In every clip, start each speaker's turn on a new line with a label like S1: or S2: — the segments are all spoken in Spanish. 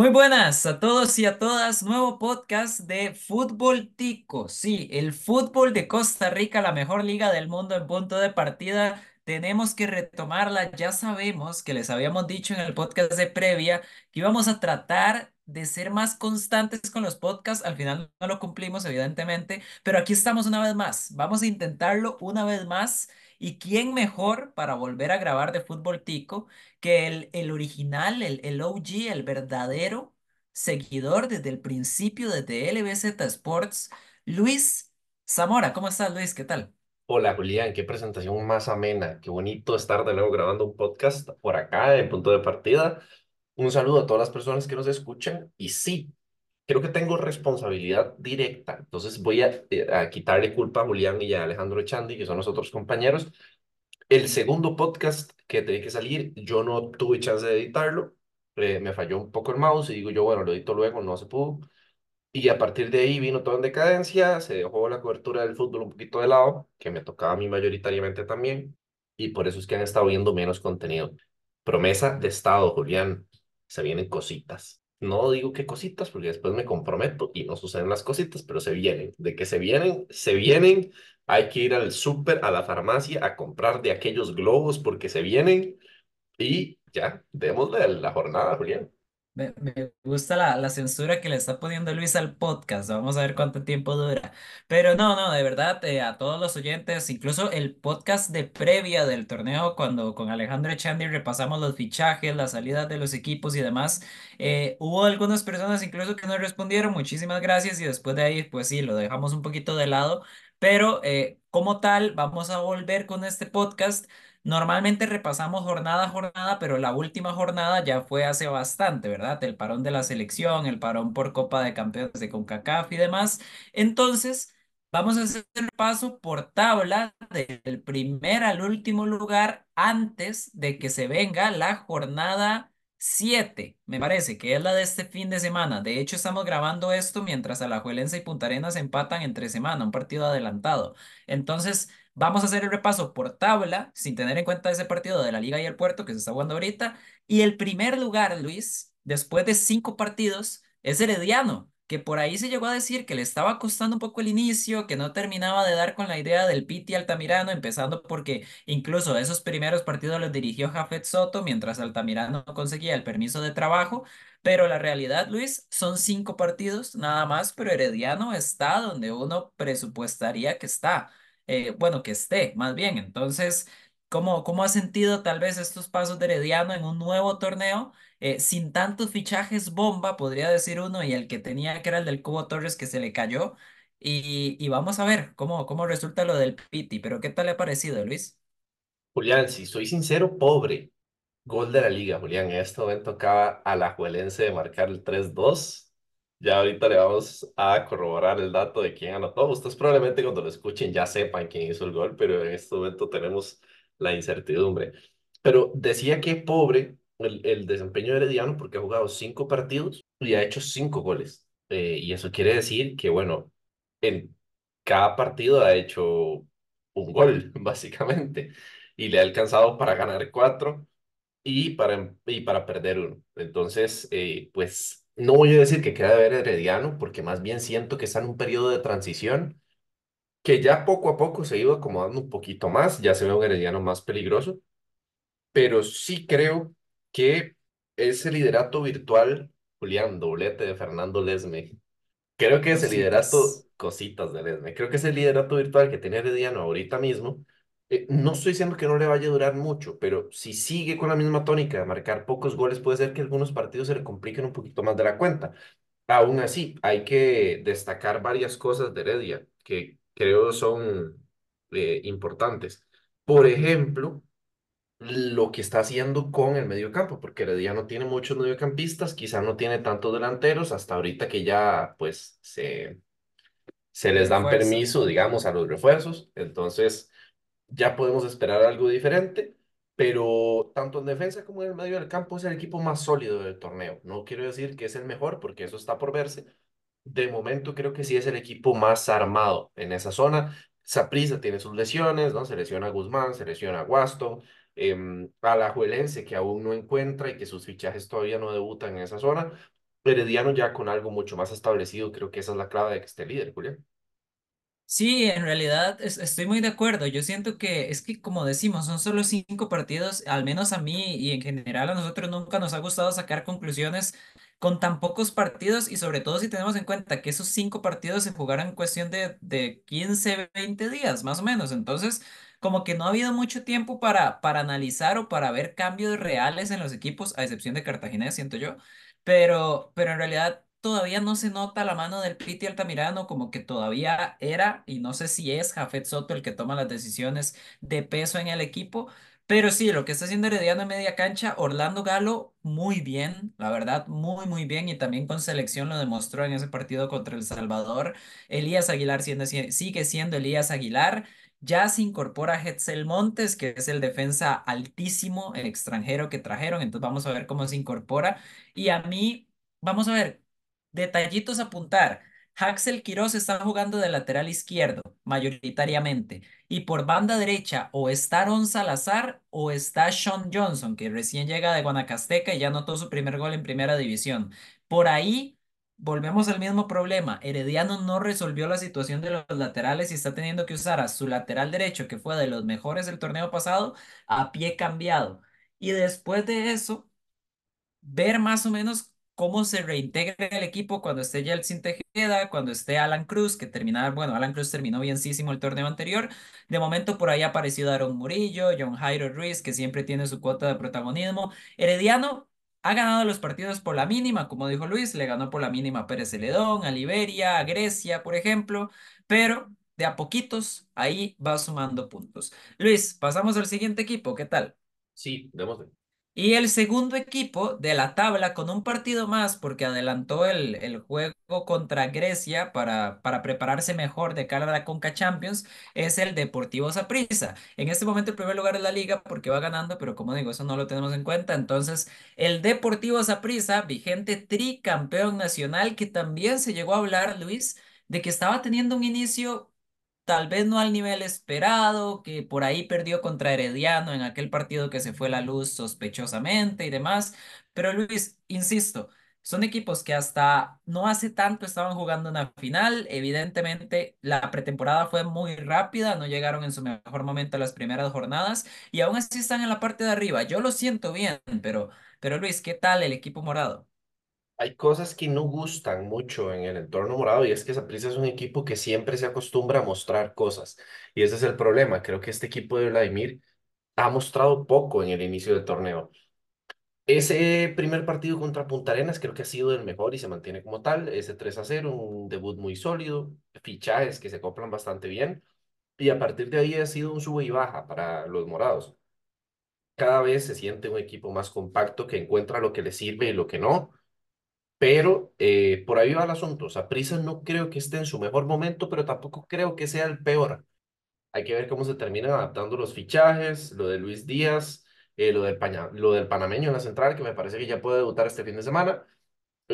S1: Muy buenas a todos y a todas. Nuevo podcast de Fútbol Tico. Sí, el fútbol de Costa Rica, la mejor liga del mundo en punto de partida. Tenemos que retomarla. Ya sabemos que les habíamos dicho en el podcast de previa que íbamos a tratar de ser más constantes con los podcasts. Al final no lo cumplimos, evidentemente, pero aquí estamos una vez más. Vamos a intentarlo una vez más. ¿Y quién mejor para volver a grabar de Fútbol Tico? que el, el original, el, el OG, el verdadero seguidor desde el principio, desde LBZ Sports, Luis Zamora. ¿Cómo estás, Luis? ¿Qué tal?
S2: Hola Julián, qué presentación más amena, qué bonito estar de nuevo grabando un podcast por acá en punto de partida. Un saludo a todas las personas que nos escuchan y sí, creo que tengo responsabilidad directa, entonces voy a, eh, a quitarle culpa a Julián y a Alejandro Echandi, que son los otros compañeros. El segundo podcast que tenía que salir, yo no tuve chance de editarlo, eh, me falló un poco el mouse y digo yo, bueno, lo edito luego, no se pudo. Y a partir de ahí vino todo en decadencia, se dejó la cobertura del fútbol un poquito de lado, que me tocaba a mí mayoritariamente también, y por eso es que han estado viendo menos contenido. Promesa de Estado, Julián, se vienen cositas. No digo qué cositas, porque después me comprometo y no suceden las cositas, pero se vienen. De que se vienen, se vienen. Hay que ir al súper, a la farmacia, a comprar de aquellos globos porque se vienen. Y ya, démosle la jornada, Julián.
S1: Me, gusta la, la censura que le está poniendo Luis al podcast. Vamos a ver cuánto tiempo dura. Pero no, no, de verdad, eh, a todos los oyentes, incluso el podcast de previa del torneo, cuando con Alejandro Echandi repasamos los fichajes, las salidas de los equipos y demás, eh, hubo algunas personas incluso que nos respondieron, muchísimas gracias, y después de ahí, pues sí, lo dejamos un poquito de lado. Pero eh, como tal, vamos a volver con este podcast Normalmente repasamos jornada a jornada, pero la última jornada ya fue hace bastante, ¿verdad? El parón de la selección, el parón por Copa de Campeones de CONCACAF y demás. Entonces, vamos a hacer el paso por tabla del primer al último lugar antes de que se venga la jornada 7, me parece, que es la de este fin de semana. De hecho, estamos grabando esto mientras Alajuelense y Punta Arenas empatan entre semana, un partido adelantado. Entonces... Vamos a hacer el repaso por tabla, sin tener en cuenta ese partido de la Liga y el Puerto que se está jugando ahorita. Y el primer lugar, Luis, después de cinco partidos, es Herediano, que por ahí se llegó a decir que le estaba costando un poco el inicio, que no terminaba de dar con la idea del Piti Altamirano, empezando porque incluso esos primeros partidos los dirigió Jafet Soto, mientras Altamirano conseguía el permiso de trabajo. Pero la realidad, Luis, son cinco partidos nada más, pero Herediano está donde uno presupuestaría que está eh, bueno, que esté, más bien. Entonces, ¿cómo, cómo ha sentido tal vez estos pasos de Herediano en un nuevo torneo? eh, sin tantos fichajes bomba, podría decir uno, y el que tenía que era el del Cubo Torres que se le cayó. Y, y vamos a ver cómo, cómo resulta lo del Piti, pero ¿qué tal le ha parecido, Luis?
S2: Julián, si soy sincero, pobre. Gol de la liga, Julián. En este momento acaba Alajuelense de marcar el tres dos. Ya ahorita le vamos a corroborar el dato de quién anotó. Ustedes probablemente cuando lo escuchen ya sepan quién hizo el gol, pero en este momento tenemos la incertidumbre. Pero decía que pobre el, el desempeño de Herediano porque ha jugado cinco partidos y ha hecho cinco goles. Eh, y eso quiere decir que, bueno, en cada partido ha hecho un gol, básicamente, y le ha alcanzado para ganar cuatro y para, y para perder uno. Entonces, eh, pues no voy a decir que queda de ver Herediano, porque más bien siento que está en un periodo de transición que ya poco a poco se ido acomodando un poquito más, ya se ve un Herediano más peligroso, pero sí creo que ese liderato virtual, Julián, doblete de Fernando Lesme, creo que ese liderato,
S1: Cositas.
S2: cositas de Lesme, creo que ese liderato virtual que tiene Herediano ahorita mismo, eh, no estoy diciendo que no le vaya a durar mucho, pero si sigue con la misma tónica de marcar pocos goles, puede ser que algunos partidos se le compliquen un poquito más de la cuenta. Aún así, hay que destacar varias cosas de Heredia que creo son eh, importantes. Por ejemplo, lo que está haciendo con el mediocampo, porque Heredia no tiene muchos mediocampistas, quizá no tiene tantos delanteros, hasta ahorita que ya pues se, se les dan
S1: Refuerza.
S2: permiso, digamos, a los refuerzos, entonces ya podemos esperar algo diferente, pero tanto en defensa como en el medio del campo es el equipo más sólido del torneo. No quiero decir que es el mejor, porque eso está por verse. De momento creo que sí es el equipo más armado en esa zona. Saprissa tiene sus lesiones, ¿no? Se lesiona a Guzmán, se lesiona a Waston, eh, Alajuelense que aún no encuentra y que sus fichajes todavía no debutan en esa zona. Herediano ya con algo mucho más establecido, creo que esa es la clave de que esté líder, Julián.
S1: Sí, en realidad es- estoy muy de acuerdo. Yo siento que es que, como decimos, son solo cinco partidos, al menos a mí y en general a nosotros nunca nos ha gustado sacar conclusiones con tan pocos partidos y sobre todo si tenemos en cuenta que esos cinco partidos se jugaron en cuestión de, de 15, 20 días, más o menos. Entonces, como que no ha habido mucho tiempo para, para analizar o para ver cambios reales en los equipos, a excepción de Cartagena, siento yo. Pero, pero en realidad todavía no se nota la mano del Piti Altamirano, como que todavía era, y no sé si es Jafet Soto el que toma las decisiones de peso en el equipo. Pero sí, lo que está haciendo Herediano en media cancha, Orlando Galo, muy bien, la verdad, muy, muy bien, y también con selección lo demostró en ese partido contra El Salvador. Elías Aguilar siendo, sigue siendo Elías Aguilar. Ya se incorpora Hetzel Montes, que es el defensa altísimo, el extranjero que trajeron, entonces vamos a ver cómo se incorpora. Y a mí, vamos a ver, detallitos a apuntar. Haxel Quiroz está jugando de lateral izquierdo, mayoritariamente. Y por banda derecha, o está Aaron Salazar o está Sean Johnson, que recién llega de Guanacasteca y ya anotó su primer gol en primera división. Por ahí, volvemos al mismo problema. Herediano no resolvió la situación de los laterales y está teniendo que usar a su lateral derecho, que fue de los mejores del torneo pasado, a pie cambiado. Y después de eso ver más o menos cómo se reintegra el equipo cuando esté Yeltsin Tejeda, cuando esté Alan Cruz, que terminaba, bueno, Alan Cruz terminó bienísimo el torneo anterior. De momento por ahí ha aparecido Aaron Murillo, John Jairo Ruiz, que siempre tiene su cuota de protagonismo. Herediano ha ganado los partidos por la mínima, como dijo Luis, le ganó por la mínima a Pérez Celedón, a Liberia, a Grecia, por ejemplo, pero de a poquitos ahí va sumando puntos. Luis, pasamos al siguiente equipo, ¿qué tal?
S2: Sí, démosle.
S1: Y el segundo equipo de la tabla con un partido más porque adelantó el, el juego contra Grecia para, para prepararse mejor de cara a la Conca Champions es el Deportivo Saprissa. En este momento el primer lugar de la liga porque va ganando, pero como digo, eso no lo tenemos en cuenta. Entonces, el Deportivo Saprissa, vigente tricampeón nacional, que también se llegó a hablar, Luis, de que estaba teniendo un inicio tal vez no al nivel esperado, que por ahí perdió contra Herediano en aquel partido que se fue la luz sospechosamente y demás. Pero Luis, insisto, son equipos que hasta no hace tanto estaban jugando una final. Evidentemente, la pretemporada fue muy rápida, no llegaron en su mejor momento a las primeras jornadas y aún así están en la parte de arriba. Yo lo siento bien, pero, pero Luis, ¿qué tal el equipo morado?
S2: Hay cosas que no gustan mucho en el entorno morado y es que Saprissa es un equipo que siempre se acostumbra a mostrar cosas. Y ese es el problema. Creo que este equipo de Vladimir ha mostrado poco en el inicio del torneo. Ese primer partido contra Punta Arenas creo que ha sido el mejor y se mantiene como tal. Ese 3 a 0, un debut muy sólido, fichajes que se acoplan bastante bien. Y a partir de ahí ha sido un sube y baja para los morados. Cada vez se siente un equipo más compacto que encuentra lo que le sirve y lo que no. Pero eh, por ahí va el asunto. Saprissa no creo que esté en su mejor momento, pero tampoco creo que sea el peor. Hay que ver cómo se terminan adaptando los fichajes, lo de Luis Díaz, eh, lo del, lo del panameño en la central, que me parece que ya puede debutar este fin de semana.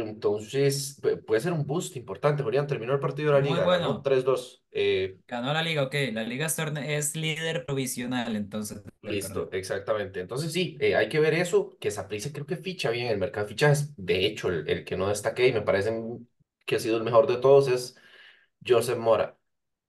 S2: Entonces, pu- puede ser un boost importante. Julián terminó el partido de la
S1: Muy
S2: liga, ganó
S1: bueno.
S2: 3-2. Eh,
S1: Ganó la liga, ok. La liga es, líder provisional entonces
S2: listo, exactamente. Entonces, sí, eh, hay que ver eso, que Saprissa creo que ficha bien en el mercado de fichajes. De hecho, el, el que no destaqué y me parece que ha sido el mejor de todos es Joseph Mora.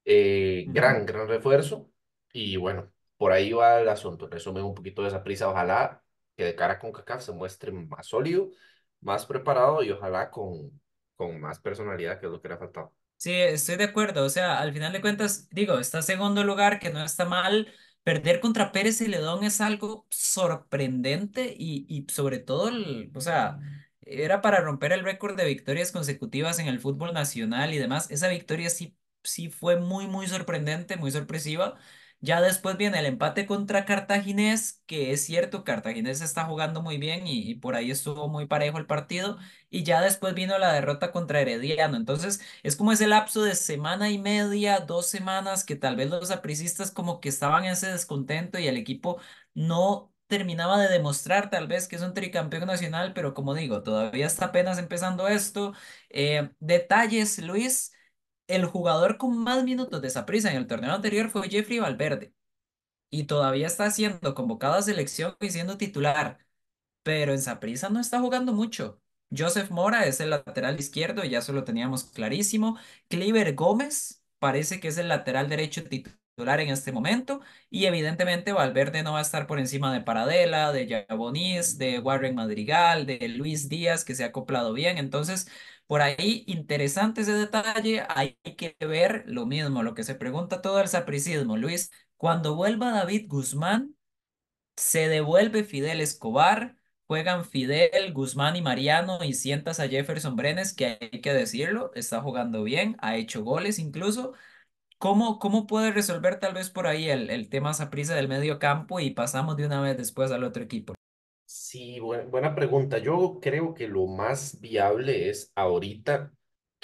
S2: Eh, gran, gran refuerzo. Y bueno, por ahí va el asunto. Resumen un poquito de esa prisa. Ojalá que de cara con CACAF se muestre más sólido, más preparado y ojalá con, con más personalidad, que es lo que le ha faltado.
S1: Sí, estoy de acuerdo. O sea, al final de cuentas, digo, está segundo lugar, que no está mal. Perder contra Pérez Celedón es algo sorprendente y, y sobre todo, el- o sea, era para romper el récord de victorias consecutivas en el fútbol nacional y demás. Esa victoria sí, sí fue muy, muy sorprendente, muy sorpresiva. Ya después viene el empate contra Cartaginés, que es cierto, Cartaginés está jugando muy bien y, por ahí estuvo muy parejo el partido. Y ya después vino la derrota contra Herediano. Entonces, es como ese lapso de semana y media, dos semanas, que tal vez los apricistas como que estaban en ese descontento y el equipo no terminaba de demostrar tal vez que es un tricampeón nacional, pero como digo, todavía está apenas empezando esto. Eh, detalles, Luis, el jugador con más minutos de Saprissa en el torneo anterior fue Jeffrey Valverde y todavía está siendo convocado a selección y siendo titular, pero en Saprissa no está jugando mucho. Joseph Mora es el lateral izquierdo, ya eso lo teníamos clarísimo. Cliver Gómez parece que es el lateral derecho titular en este momento. Y evidentemente Valverde no va a estar por encima de Paradela, de Yabonis, de Warren Madrigal, de Luis Díaz, que se ha acoplado bien. Entonces, por ahí, interesante ese detalle. Hay que ver lo mismo, lo que se pregunta todo el sapricismo. Luis, cuando vuelva David Guzmán. Se devuelve Fidel Escobar, juegan Fidel, Guzmán y Mariano y sientas a Jefferson Brenes, que hay que decirlo, está jugando bien, ha hecho goles incluso. ¿Cómo, cómo puede resolver tal vez por ahí el, el tema prisa del medio campo y pasamos de una vez después al otro equipo?
S2: Sí, buen- buena pregunta. Yo creo que lo más viable es ahorita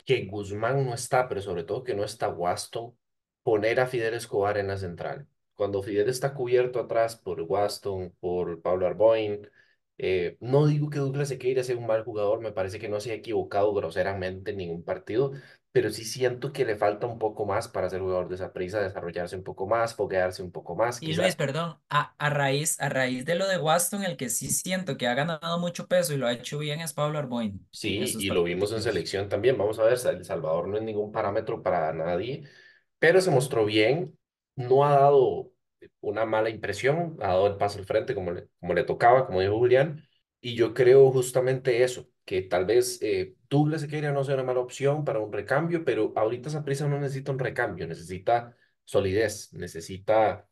S2: que Guzmán no está, pero sobre todo que no está Waston, poner a Fidel Escobar en la central. Cuando Fidel está cubierto atrás por Waston, por Pablo Arboin, eh, no digo que Douglas Sequeira sea un mal jugador, me parece que no se ha equivocado groseramente en ningún partido, pero sí siento que le falta un poco más para ser jugador de esa prisa, desarrollarse un poco más, foguearse un poco más,
S1: Y Luis,
S2: quizá.
S1: perdón, a, a raíz, a raíz de lo de Waston, el que sí siento que ha ganado mucho peso y lo ha hecho bien es Pablo Arboin
S2: Sí, y lo vimos en selección también. Vamos a ver, El Salvador no es ningún parámetro para nadie, pero se mostró bien. No ha dado una mala impresión, ha dado el paso al frente como le, como le tocaba, como dijo Julián. Y yo creo justamente eso, que tal vez eh, Douglas Sequeira no sea una mala opción para un recambio, pero ahorita Saprissa no necesita un recambio, necesita solidez, necesita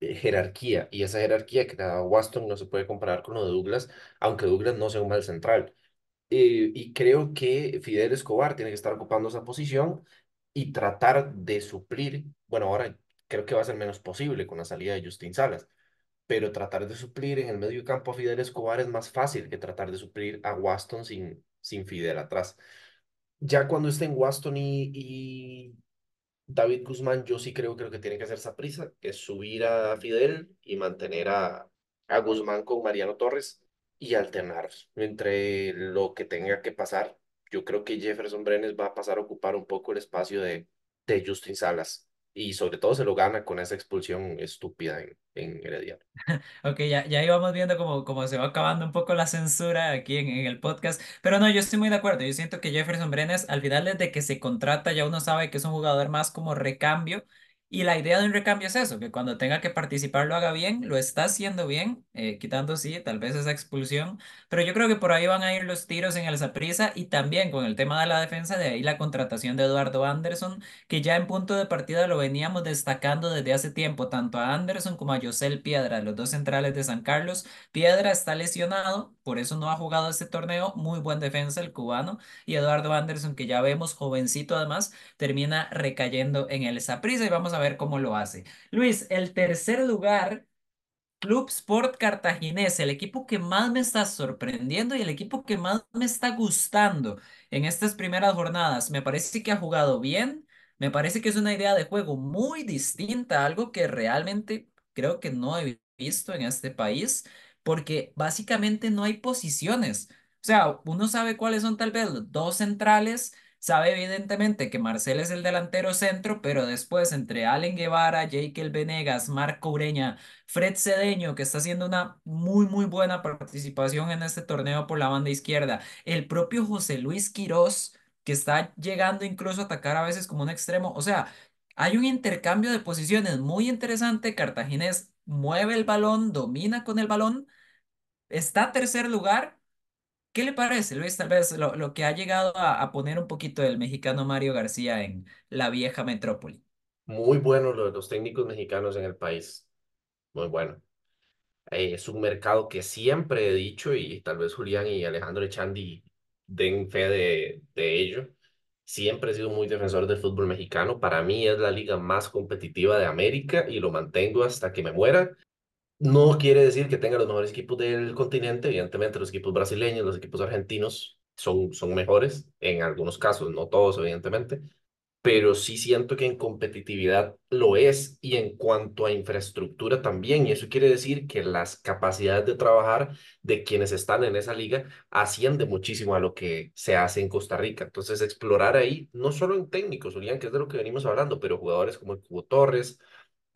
S2: eh, jerarquía. Y esa jerarquía que da Waston no se puede comparar con lo de Douglas, aunque Douglas no sea un mal central. Eh, y creo que Fidel Escobar tiene que estar ocupando esa posición y tratar de suplir, bueno, ahora creo que va a ser menos posible con la salida de Justin Salas, pero tratar de suplir en el medio campo a Fidel Escobar es más fácil que tratar de suplir a Waston sin, sin Fidel atrás. Ya cuando estén Waston y, y David Guzmán, yo sí creo que lo que tiene que hacer Saprissa es subir a Fidel y mantener a, a Guzmán con Mariano Torres y alternar entre lo que tenga que pasar. Yo creo que Jefferson Brenes va a pasar a ocupar un poco el espacio de, de Justin Salas y sobre todo se lo gana con esa expulsión estúpida en, en Herediano.
S1: Ok, ya, ya íbamos viendo cómo, cómo se va acabando un poco la censura aquí en, en el podcast, pero no, yo estoy muy de acuerdo, yo siento que Jefferson Brenes al final desde que se contrata ya uno sabe que es un jugador más como recambio y la idea de un recambio es eso, que cuando tenga que participar lo haga bien, lo está haciendo bien, eh, quitando sí, tal vez esa expulsión, pero yo creo que por ahí van a ir los tiros en el Saprissa y también con el tema de la defensa, de ahí la contratación de Eduardo Anderson que ya en punto de partida lo veníamos destacando desde hace tiempo, tanto a Anderson como a Yosel Piedra, los dos centrales de San Carlos. Piedra está lesionado, por eso no ha jugado este torneo. Muy buen defensa el cubano. Y Eduardo Anderson, que ya vemos jovencito además, termina recayendo en el Saprissa y vamos a ver cómo lo hace. Luis, el tercer lugar. Club Sport Cartaginés, el equipo que más me está sorprendiendo y el equipo que más me está gustando en estas primeras jornadas. Me parece que ha jugado bien, me parece que es una idea de juego muy distinta, algo que realmente creo que no he visto en este país, porque básicamente no hay posiciones. O sea, uno sabe cuáles son tal vez dos centrales, sabe evidentemente que Marcel es el delantero centro, pero después entre Allen Guevara, Jake Venegas, Marco Ureña, Fred Cedeño, que está haciendo una muy, muy buena participación en este torneo por la banda izquierda. El propio José Luis Quirós, que está llegando incluso a atacar a veces como un extremo. O sea, hay un intercambio de posiciones muy interesante. Cartaginés mueve el balón, domina con el balón, está tercer lugar. ¿Qué le parece, Luis? Tal vez lo, que ha llegado a, poner un poquito el mexicano Mario García en la vieja metrópoli.
S2: Muy bueno los técnicos mexicanos en el país, muy bueno. Eh, es un mercado que siempre he dicho y tal vez Julián y Alejandro Echandi den fe de ello. Siempre he sido muy defensor del fútbol mexicano. Para mí es la liga más competitiva de América y lo mantengo hasta que me muera. No quiere decir que tenga los mejores equipos del continente. Evidentemente los equipos brasileños, los equipos argentinos son, son mejores en algunos casos, no todos evidentemente pero sí siento que en competitividad lo es y en cuanto a infraestructura también. Y eso quiere decir que las capacidades de trabajar de quienes están en esa liga asciende muchísimo a lo que se hace en Costa Rica. Entonces, explorar ahí, no solo en técnicos, Julián, que es de lo que venimos hablando, pero jugadores como el Cubo Torres,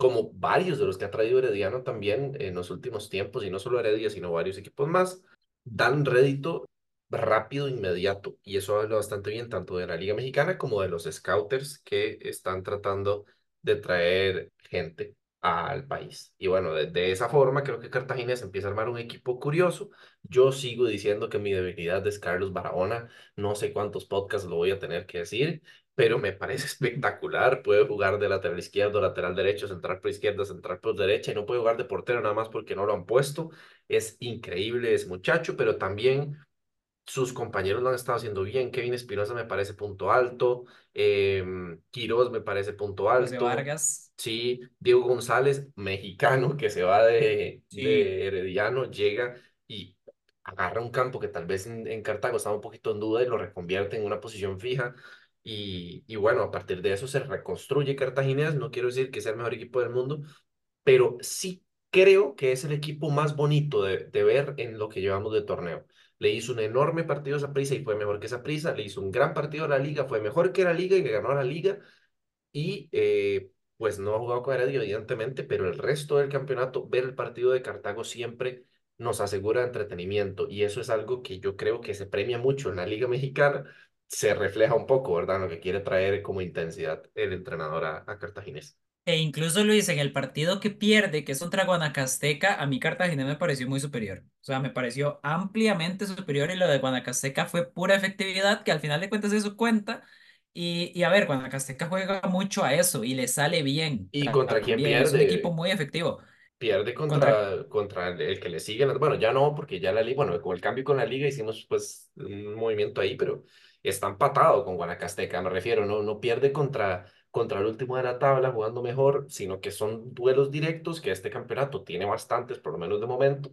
S2: como varios de los que ha traído Herediano también en los últimos tiempos, y no solo Heredia, sino varios equipos más, dan rédito rápido, inmediato. Y eso habla bastante bien tanto de la Liga Mexicana como de los scouters que están tratando de traer gente al país. Y bueno, de, esa forma creo que Cartaginés empieza a armar un equipo curioso. Yo sigo diciendo que mi debilidad es Carlos Barahona. No sé cuántos podcasts lo voy a tener que decir, pero me parece espectacular. Puede jugar de lateral izquierdo, lateral derecho, central por izquierda, central por derecha y no puede jugar de portero nada más porque no lo han puesto. Es increíble ese muchacho, pero también sus compañeros lo han estado haciendo bien. Kevin Espinosa me parece punto alto. Eh, Quiroz me parece punto
S1: José
S2: alto.
S1: Vargas,
S2: Sí, Diego González, mexicano, que se va de,
S1: sí.
S2: de Herediano, llega y agarra un campo que tal vez en, en Cartago estaba un poquito en duda y lo reconvierte en una posición fija. Y, y bueno, a partir de eso se reconstruye Cartaginés. No quiero decir que sea el mejor equipo del mundo, pero sí creo que es el equipo más bonito de, de ver en lo que llevamos de torneo. Le hizo un enorme partido a Saprissa y fue mejor que Saprissa. Le hizo un gran partido a la Liga, fue mejor que la Liga y que ganó la Liga. Y eh, pues no ha jugado con evidentemente, pero el resto del campeonato, ver el partido de Cartago siempre nos asegura entretenimiento. Y eso es algo que yo creo que se premia mucho en la Liga Mexicana. Se refleja un poco, ¿verdad? Lo que quiere traer como intensidad el entrenador a, a Cartaginés.
S1: E incluso Luis, en el partido que pierde, que es contra Guanacasteca, a mí Cartagena me pareció muy superior. O sea, me pareció ampliamente superior y lo de Guanacasteca fue pura efectividad, que al final de cuentas eso cuenta. Y, y a ver, Guanacasteca juega mucho a eso y le sale bien
S2: ¿Y contra quién
S1: también. Es un equipo
S2: pierde?
S1: muy efectivo.
S2: pierde
S1: Contra
S2: contra, contra el que le sigue. Bueno, ya no, porque ya la liga, bueno, con el cambio con la liga hicimos pues un movimiento ahí, pero está empatado con Guanacasteca, me refiero, no, no pierde contra, contra el último de la tabla jugando mejor, sino que son duelos directos que este campeonato tiene bastantes, por lo menos de momento.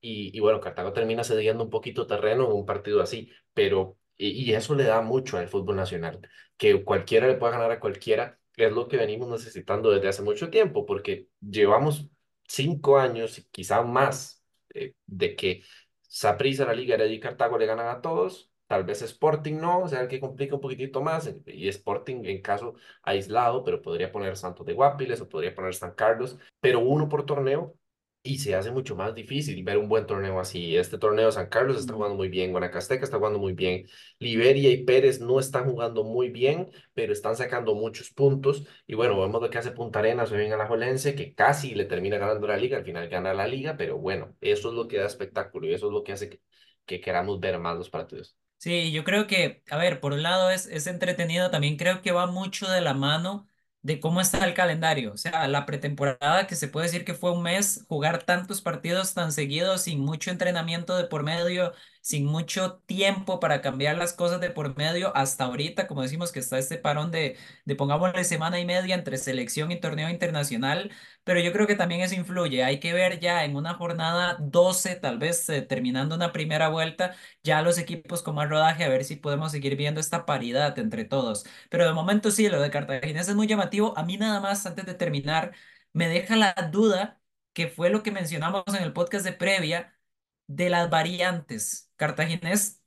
S2: Y, y bueno, Cartago termina cediendo un poquito terreno en un partido así, pero y, y eso le da mucho al fútbol nacional, que cualquiera le pueda ganar a cualquiera. Es lo que venimos necesitando desde hace mucho tiempo, porque llevamos cinco años, quizá más, eh, de que Saprissa, la Liga Heredia y Cartago le ganan a todos. Tal vez Sporting no, o sea, el que complica un poquitito más. Y Sporting en caso aislado, pero podría poner Santos de Guapiles o podría poner San Carlos, pero uno por torneo y se hace mucho más difícil ver un buen torneo así. Este torneo San Carlos está jugando muy bien, Guanacasteca está jugando muy bien, Liberia y Pérez no están jugando muy bien, pero están sacando muchos puntos. Y bueno, vemos lo que hace Punta Arenas hoy en Alajuelense, que casi le termina ganando la liga, al final gana la liga, pero bueno, eso es lo que da espectáculo y eso es lo que hace que, que queramos ver más los partidos.
S1: Sí, yo creo que, a ver, por un lado es, es entretenido, también creo que va mucho de la mano de cómo está el calendario. O sea, la pretemporada, que se puede decir que fue un mes, jugar tantos partidos tan seguidos, sin mucho entrenamiento de por medio, sin mucho tiempo para cambiar las cosas de por medio, hasta ahorita, como decimos, que está este parón de, de pongámosle semana y media entre selección y torneo internacional, pero yo creo que también eso influye. Hay que ver ya en una jornada 12, tal vez eh, terminando una primera vuelta ya los equipos con más rodaje, a ver si podemos seguir viendo esta paridad entre todos. Pero de momento sí, lo de Cartagena es muy llamativo. A mí nada más, antes de terminar, me deja la duda, que fue lo que mencionamos en el podcast de previa, de las variantes. Cartaginés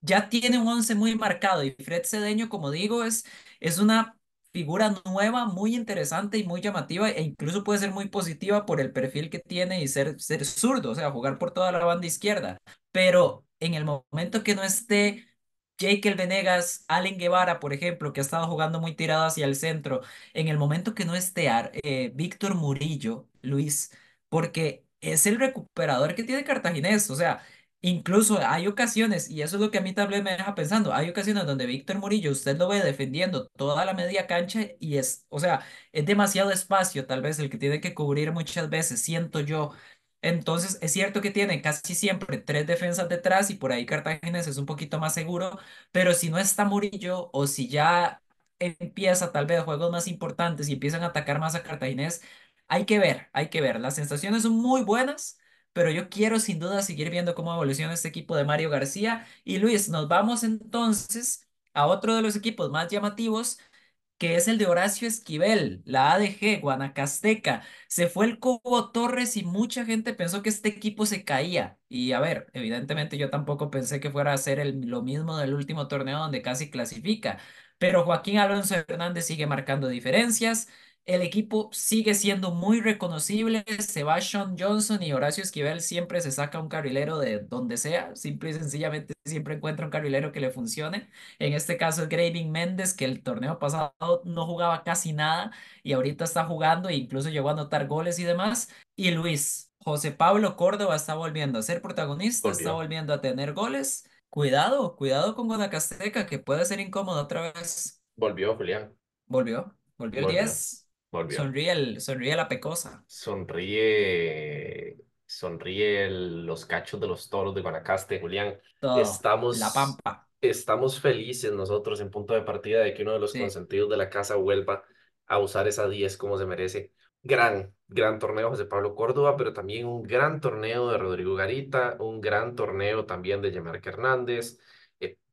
S1: ya tiene un once muy marcado y Fred Cedeño, como digo, es, es una figura nueva, muy interesante y muy llamativa e incluso puede ser muy positiva por el perfil que tiene y ser, ser zurdo, o sea, jugar por toda la banda izquierda. Pero en el momento que no esté Jake Venegas, Allen Guevara, por ejemplo, que ha estado jugando muy tirado hacia el centro, en el momento que no esté eh, Víctor Murillo, Luis, porque es el recuperador que tiene Cartaginés, o sea, incluso hay ocasiones, y eso es lo que a mí también me deja pensando, hay ocasiones donde Víctor Murillo, usted lo ve defendiendo toda la media cancha y es, o sea, es demasiado espacio tal vez el que tiene que cubrir muchas veces, siento yo. Entonces, es cierto que tiene casi siempre tres defensas detrás y por ahí Cartaginés es un poquito más seguro, pero si no está Murillo o si ya empieza tal vez juegos más importantes y empiezan a atacar más a Cartaginés, hay que ver, hay que ver. Las sensaciones son muy buenas, pero yo quiero sin duda seguir viendo cómo evoluciona este equipo de Mario García. Y Luis, nos vamos entonces a otro de los equipos más llamativos que es el de Horacio Esquivel, la ADG, Guanacasteca. Se fue el Cobo Torres y mucha gente pensó que este equipo se caía. Y a ver, evidentemente yo tampoco pensé que fuera a ser el- lo mismo del último torneo donde casi clasifica. Pero Joaquín Alonso Hernández sigue marcando diferencias. El equipo sigue siendo muy reconocible. Se va Sean Johnson y Horacio Esquivel siempre se saca un carrilero de donde sea. Simple y sencillamente siempre encuentra un carrilero que le funcione. En este caso es Graving Méndez, que el torneo pasado no jugaba casi nada y ahorita está jugando e incluso llegó a anotar goles y demás. Y Luis, José Pablo Córdoba está volviendo a ser protagonista, está volviendo a tener goles. Cuidado, cuidado con Guanacasteca, que puede ser incómodo otra vez.
S2: volvió, Julián.
S1: Volvió, volvió el
S2: Volvió,
S1: diez
S2: volvió.
S1: Sonríe, el, sonríe la pecosa.
S2: Sonríe, sonríe el- los cachos de los toros de Guanacaste, Julián.
S1: Todo. La
S2: Estamos,
S1: Pampa.
S2: estamos felices nosotros en punto de partida de que uno de los
S1: Sí.
S2: consentidos de la casa vuelva a usar esa 10 como se merece. Gran, gran torneo José Pablo Córdoba, pero también un gran torneo de Rodrigo Garita, un gran torneo también de Yamarca Hernández.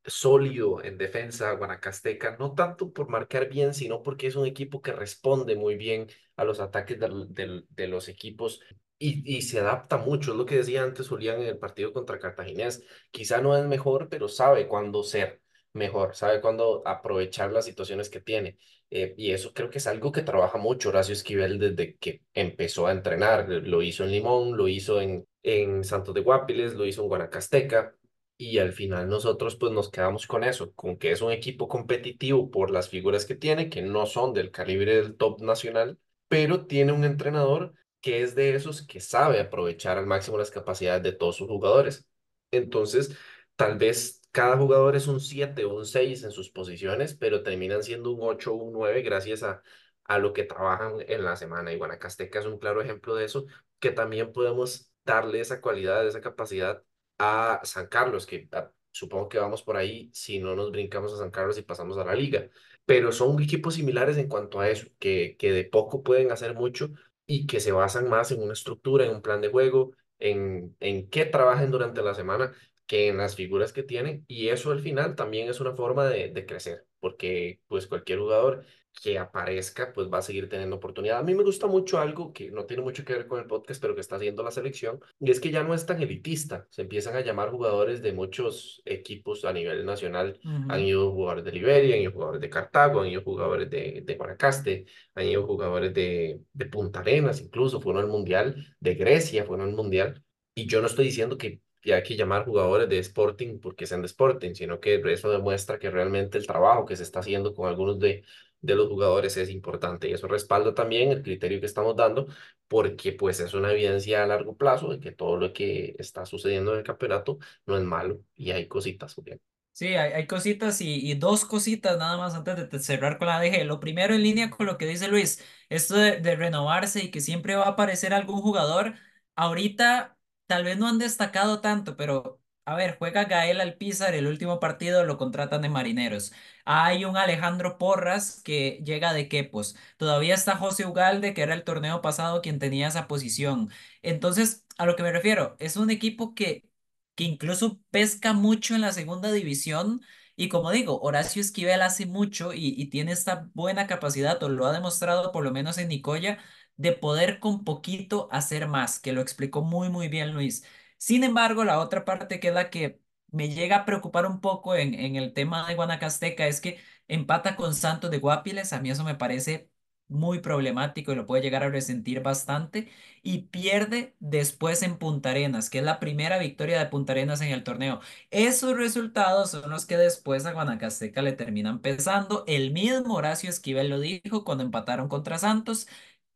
S2: Sólido en defensa guanacasteca, no tanto por marcar bien, sino porque es un equipo que responde muy bien a los ataques del- del- de los equipos y, y se adapta mucho. Es lo que decía antes Julián en el partido contra Cartaginés. Quizá no es mejor, pero sabe cuándo ser mejor, sabe cuándo aprovechar las situaciones que tiene. Eh, y eso creo que es algo que trabaja mucho Horacio Esquivel desde que empezó a entrenar. Lo hizo en Limón, lo hizo en, en Santos de Guapiles, lo hizo en Guanacasteca. Y al final nosotros pues nos quedamos con eso, con que es un equipo competitivo por las figuras que tiene, que no son del calibre del top nacional, pero tiene un entrenador que es de esos que sabe aprovechar al máximo las capacidades de todos sus jugadores. Entonces, tal vez cada jugador es un 7 o un 6 en sus posiciones, pero terminan siendo un 8 o un 9 gracias a, a lo que trabajan en la semana. Y Guanacasteca es un claro ejemplo de eso, que también podemos darle esa cualidad, esa capacidad a San Carlos, que a- supongo que vamos por ahí si no nos brincamos a San Carlos y pasamos a la liga. Pero son equipos similares en cuanto a eso, que, que de poco pueden hacer mucho y que se basan más en una estructura, en un plan de juego, en, en qué trabajen durante la semana, que en las figuras que tienen. Y eso al final también es una forma de, de crecer, porque pues cualquier jugador que aparezca, pues va a seguir teniendo oportunidad. A mí me gusta mucho algo que no tiene mucho que ver con el podcast, pero que está haciendo la selección, y es que ya no es tan elitista. Se empiezan a llamar jugadores de muchos equipos a nivel nacional. Han
S1: Ujú.
S2: ido jugadores de Liberia, han ido jugadores de Cartago, han ido jugadores de, de Guanacaste, han ido jugadores de, de Punta Arenas, incluso fueron al Mundial, de Grecia fueron al Mundial. Y yo no estoy diciendo que que hay que llamar jugadores de Sporting porque sean de Sporting, sino que eso demuestra que realmente el trabajo que se está haciendo con algunos de, de los jugadores es importante y eso respalda también el criterio que estamos dando porque pues es una evidencia a largo plazo de que todo lo que está sucediendo en el campeonato no es malo y hay cositas. Julián.
S1: Sí, hay, hay cositas y, y dos cositas nada más antes de cerrar con la DG. Lo primero en línea con lo que dice Luis, esto de, de renovarse y que siempre va a aparecer algún jugador. Ahorita tal vez no han destacado tanto, pero a ver, juega Gael Alpizar, el último partido lo contratan de Marineros. Hay un Alejandro Porras que llega de Quepos. Todavía está José Ugalde, que era el torneo pasado quien tenía esa posición. Entonces, a lo que me refiero, es un equipo que que incluso pesca mucho en la segunda división. Y como digo, Horacio Esquivel hace mucho y, y tiene esta buena capacidad, o lo ha demostrado por lo menos en Nicoya, de poder con poquito hacer más, que lo explicó muy, muy bien Luis. Sin embargo, la otra parte que es la que me llega a preocupar un poco en, en el tema de Guanacasteca es que empata con Santos de Guapiles. A mí eso me parece muy problemático y lo puede llegar a resentir bastante y pierde después en Punta Arenas, que es la primera victoria de Punta Arenas en el torneo. Esos resultados son los que después a Guanacasteca le terminan pesando. El mismo Horacio Esquivel lo dijo cuando empataron contra Santos.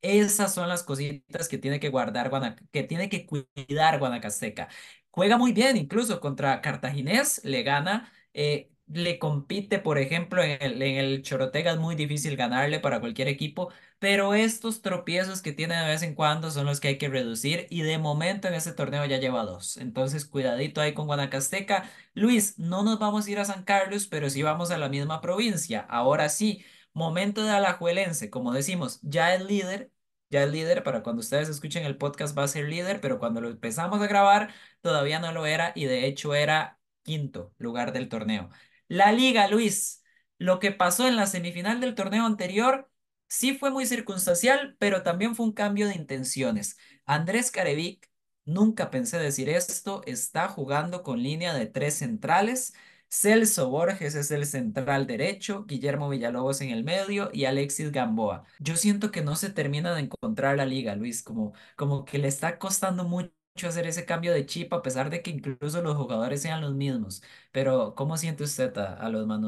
S1: Esas son las cositas que tiene que guardar Guanac que tiene que cuidar Guanacasteca. Juega muy bien, incluso contra Cartaginés, le gana. eh, le compite, por ejemplo, en el, en el Chorotega es muy difícil ganarle para cualquier equipo, pero estos tropiezos que tiene de vez en cuando son los que hay que reducir y de momento en este torneo ya lleva dos. Entonces, cuidadito ahí con Guanacasteca. Luis, no nos vamos a ir a San Carlos, pero sí vamos a la misma provincia. Ahora sí, momento de Alajuelense, como decimos, ya es líder. Ya es líder, para cuando ustedes escuchen el podcast va a ser líder, pero cuando lo empezamos a grabar todavía no lo era y de hecho era quinto lugar del torneo. La liga, Luis, lo que pasó en la semifinal del torneo anterior Sí fue muy circunstancial, pero también fue un cambio de intenciones. Andrés Carevic, nunca pensé decir esto, está jugando con línea de tres centrales. Celso Borges es el central derecho, Guillermo Villalobos en el medio y Alexis Gamboa. Yo siento que no se termina de encontrar la liga, Luis, como, como que le está costando mucho hacer ese cambio de chip a pesar de que incluso los jugadores sean los mismos. Pero, ¿cómo siente usted a, los Manu?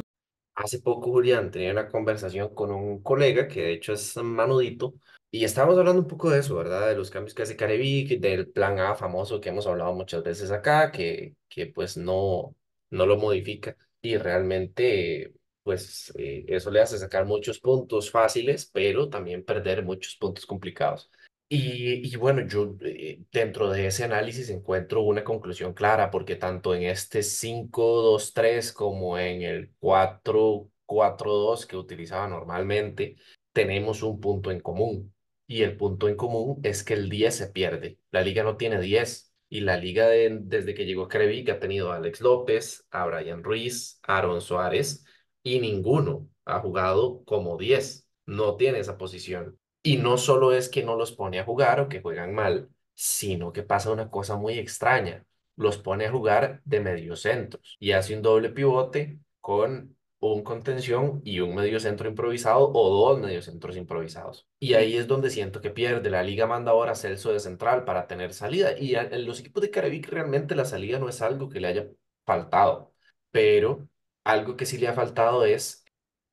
S2: Hace poco, Julián, tenía una conversación con un colega que de hecho es manudito y estábamos hablando un poco de eso, ¿verdad? De los cambios que hace Carevic, del plan A famoso que hemos hablado muchas veces acá, que, que pues no, no lo modifica y realmente pues eh, eso le hace sacar muchos puntos fáciles, pero también perder muchos puntos complicados. Y, y bueno, yo eh, dentro de ese análisis encuentro una conclusión clara, porque tanto en este cinco dos tres como en el cuatro cuatro dos que utilizaba normalmente, tenemos un punto en común. Y el punto en común es que el 10 se pierde. La liga no tiene 10. Y la liga de- desde que llegó Crevic ha tenido a Alex López, a Brian Ruiz, a Aaron Suárez, y ninguno ha jugado como 10. No tiene esa posición. Y no solo es que no los pone a jugar o que juegan mal, sino que pasa una cosa muy extraña. Los pone a jugar de mediocentros y hace un doble pivote con un contención y un mediocentro improvisado o dos mediocentros improvisados. Y ahí es donde siento que pierde. La liga manda ahora a Celso de central para tener salida. Y en los equipos de Carevic realmente la salida no es algo que le haya faltado, pero algo que sí le ha faltado es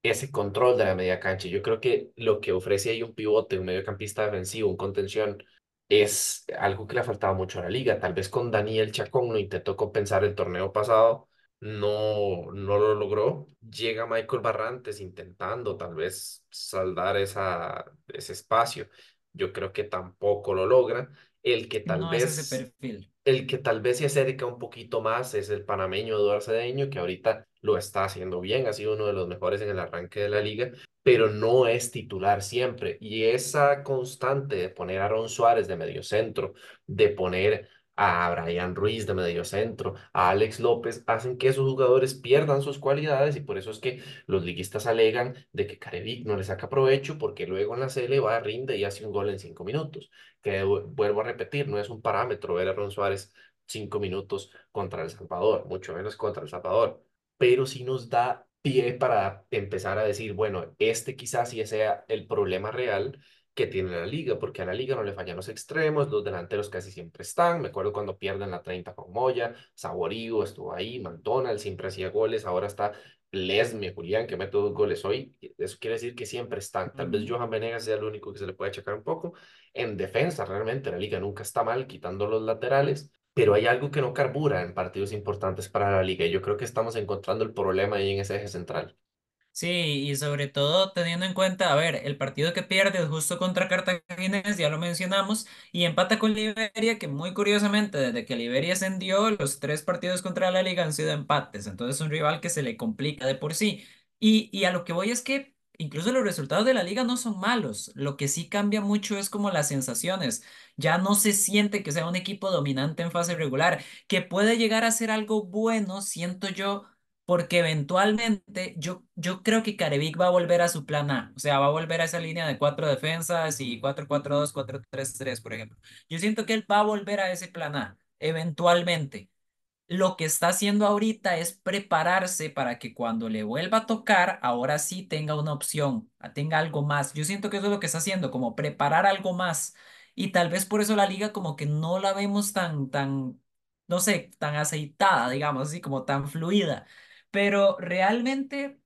S2: ese control de la media cancha. Yo creo que lo que ofrece ahí un pivote, un mediocampista defensivo, un contención, es algo que le ha faltado mucho a la liga. Tal vez con Daniel Chacón lo intentó compensar el torneo pasado, no, no lo logró. Llega Michael Barrantes intentando tal vez saldar esa, ese espacio. Yo creo que tampoco lo logra. El que tal
S1: No es ese
S2: vez
S1: perfil.
S2: el que tal vez se acerca un poquito más es el panameño Eduardo Cedeño, que ahorita lo está haciendo bien, ha sido uno de los mejores en el arranque de la liga, pero no es titular siempre. Y esa constante de poner a Aaron Suárez de medio centro, de poner a Brian Ruiz de medio centro, a Alex López, hacen que esos jugadores pierdan sus cualidades y por eso es que los liguistas alegan de que Carevic no le saca provecho porque luego en la CL va, rinde y hace un gol en cinco minutos. Que vu- vuelvo a repetir, no es un parámetro ver a Aaron Suárez cinco minutos contra El Salvador, mucho menos contra El Salvador, pero sí nos da pie para empezar a decir, bueno, este quizás sí sea el problema real que tiene la liga, porque a la liga no le fallan los extremos, los delanteros casi siempre están, me acuerdo cuando pierden la 30 con Moya, Saborigo estuvo ahí, McDonald siempre hacía goles, ahora está Lesme, Julián, que mete dos goles hoy, eso quiere decir que siempre están, tal vez. Johan Venegas sea el único que se le puede achacar un poco, en defensa, realmente la liga nunca está mal, quitando los laterales, pero hay algo que no carbura en partidos importantes para la liga y yo creo que estamos encontrando el problema ahí en ese eje central.
S1: Sí, y sobre todo teniendo en cuenta, a ver, el partido que pierde es justo contra Cartaginés, ya lo mencionamos, y empata con Liberia, que muy curiosamente, desde que Liberia ascendió, los tres partidos contra la liga han sido empates, entonces es un rival que se le complica de por sí. Y, y a lo que voy es que incluso los resultados de la liga no son malos, lo que sí cambia mucho es como las sensaciones, ya no se siente que sea un equipo dominante en fase regular, que puede llegar a ser algo bueno, siento yo porque eventualmente yo, yo creo que Carevic va a volver a su plan A, o sea, va a volver a esa línea de cuatro defensas y cuatro cuatro dos cuatro tres tres por ejemplo. Yo siento que él va a volver a ese plan A, eventualmente. Lo que está haciendo ahorita es prepararse para que cuando le vuelva a tocar, ahora sí tenga una opción, tenga algo más. Yo siento que eso es lo que está haciendo, como preparar algo más. Y tal vez por eso la liga como que no la vemos tan, tan, no sé, tan aceitada, digamos así, como tan fluida. Pero realmente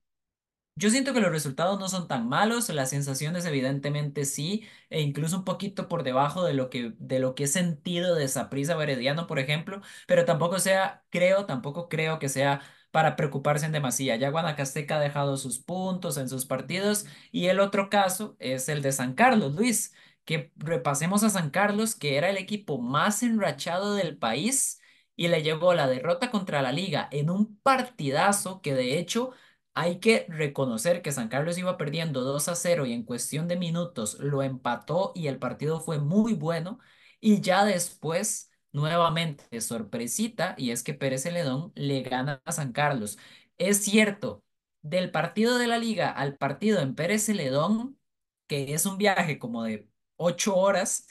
S1: yo siento que los resultados no son tan malos, las sensaciones evidentemente sí, e incluso un poquito por debajo de lo que, de lo que he sentido de Saprissa Herediano, por ejemplo, pero tampoco sea, creo, tampoco creo que sea para preocuparse en demasía. Ya Guanacasteca ha dejado sus puntos en sus partidos y el otro caso es el de San Carlos, Luis, que repasemos a San Carlos, que era el equipo más enrachado del país y le llevó la derrota contra la Liga en un partidazo que de hecho hay que reconocer que San Carlos iba perdiendo 2 a cero y en cuestión de minutos lo empató y el partido fue muy bueno. Y ya después, nuevamente, sorpresita, y es que Pérez Celedón le gana a San Carlos. Es cierto, del partido de la liga al partido en Pérez Celedón, que es un viaje como de 8 horas,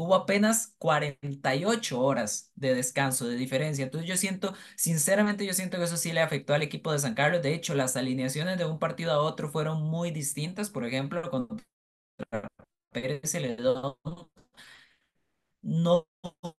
S1: hubo apenas 48 horas de descanso, de diferencia. Entonces yo siento, sinceramente yo siento que eso sí le afectó al equipo de San Carlos. De hecho, las alineaciones de un partido a otro fueron muy distintas. Por ejemplo, contra Pérez Celedón no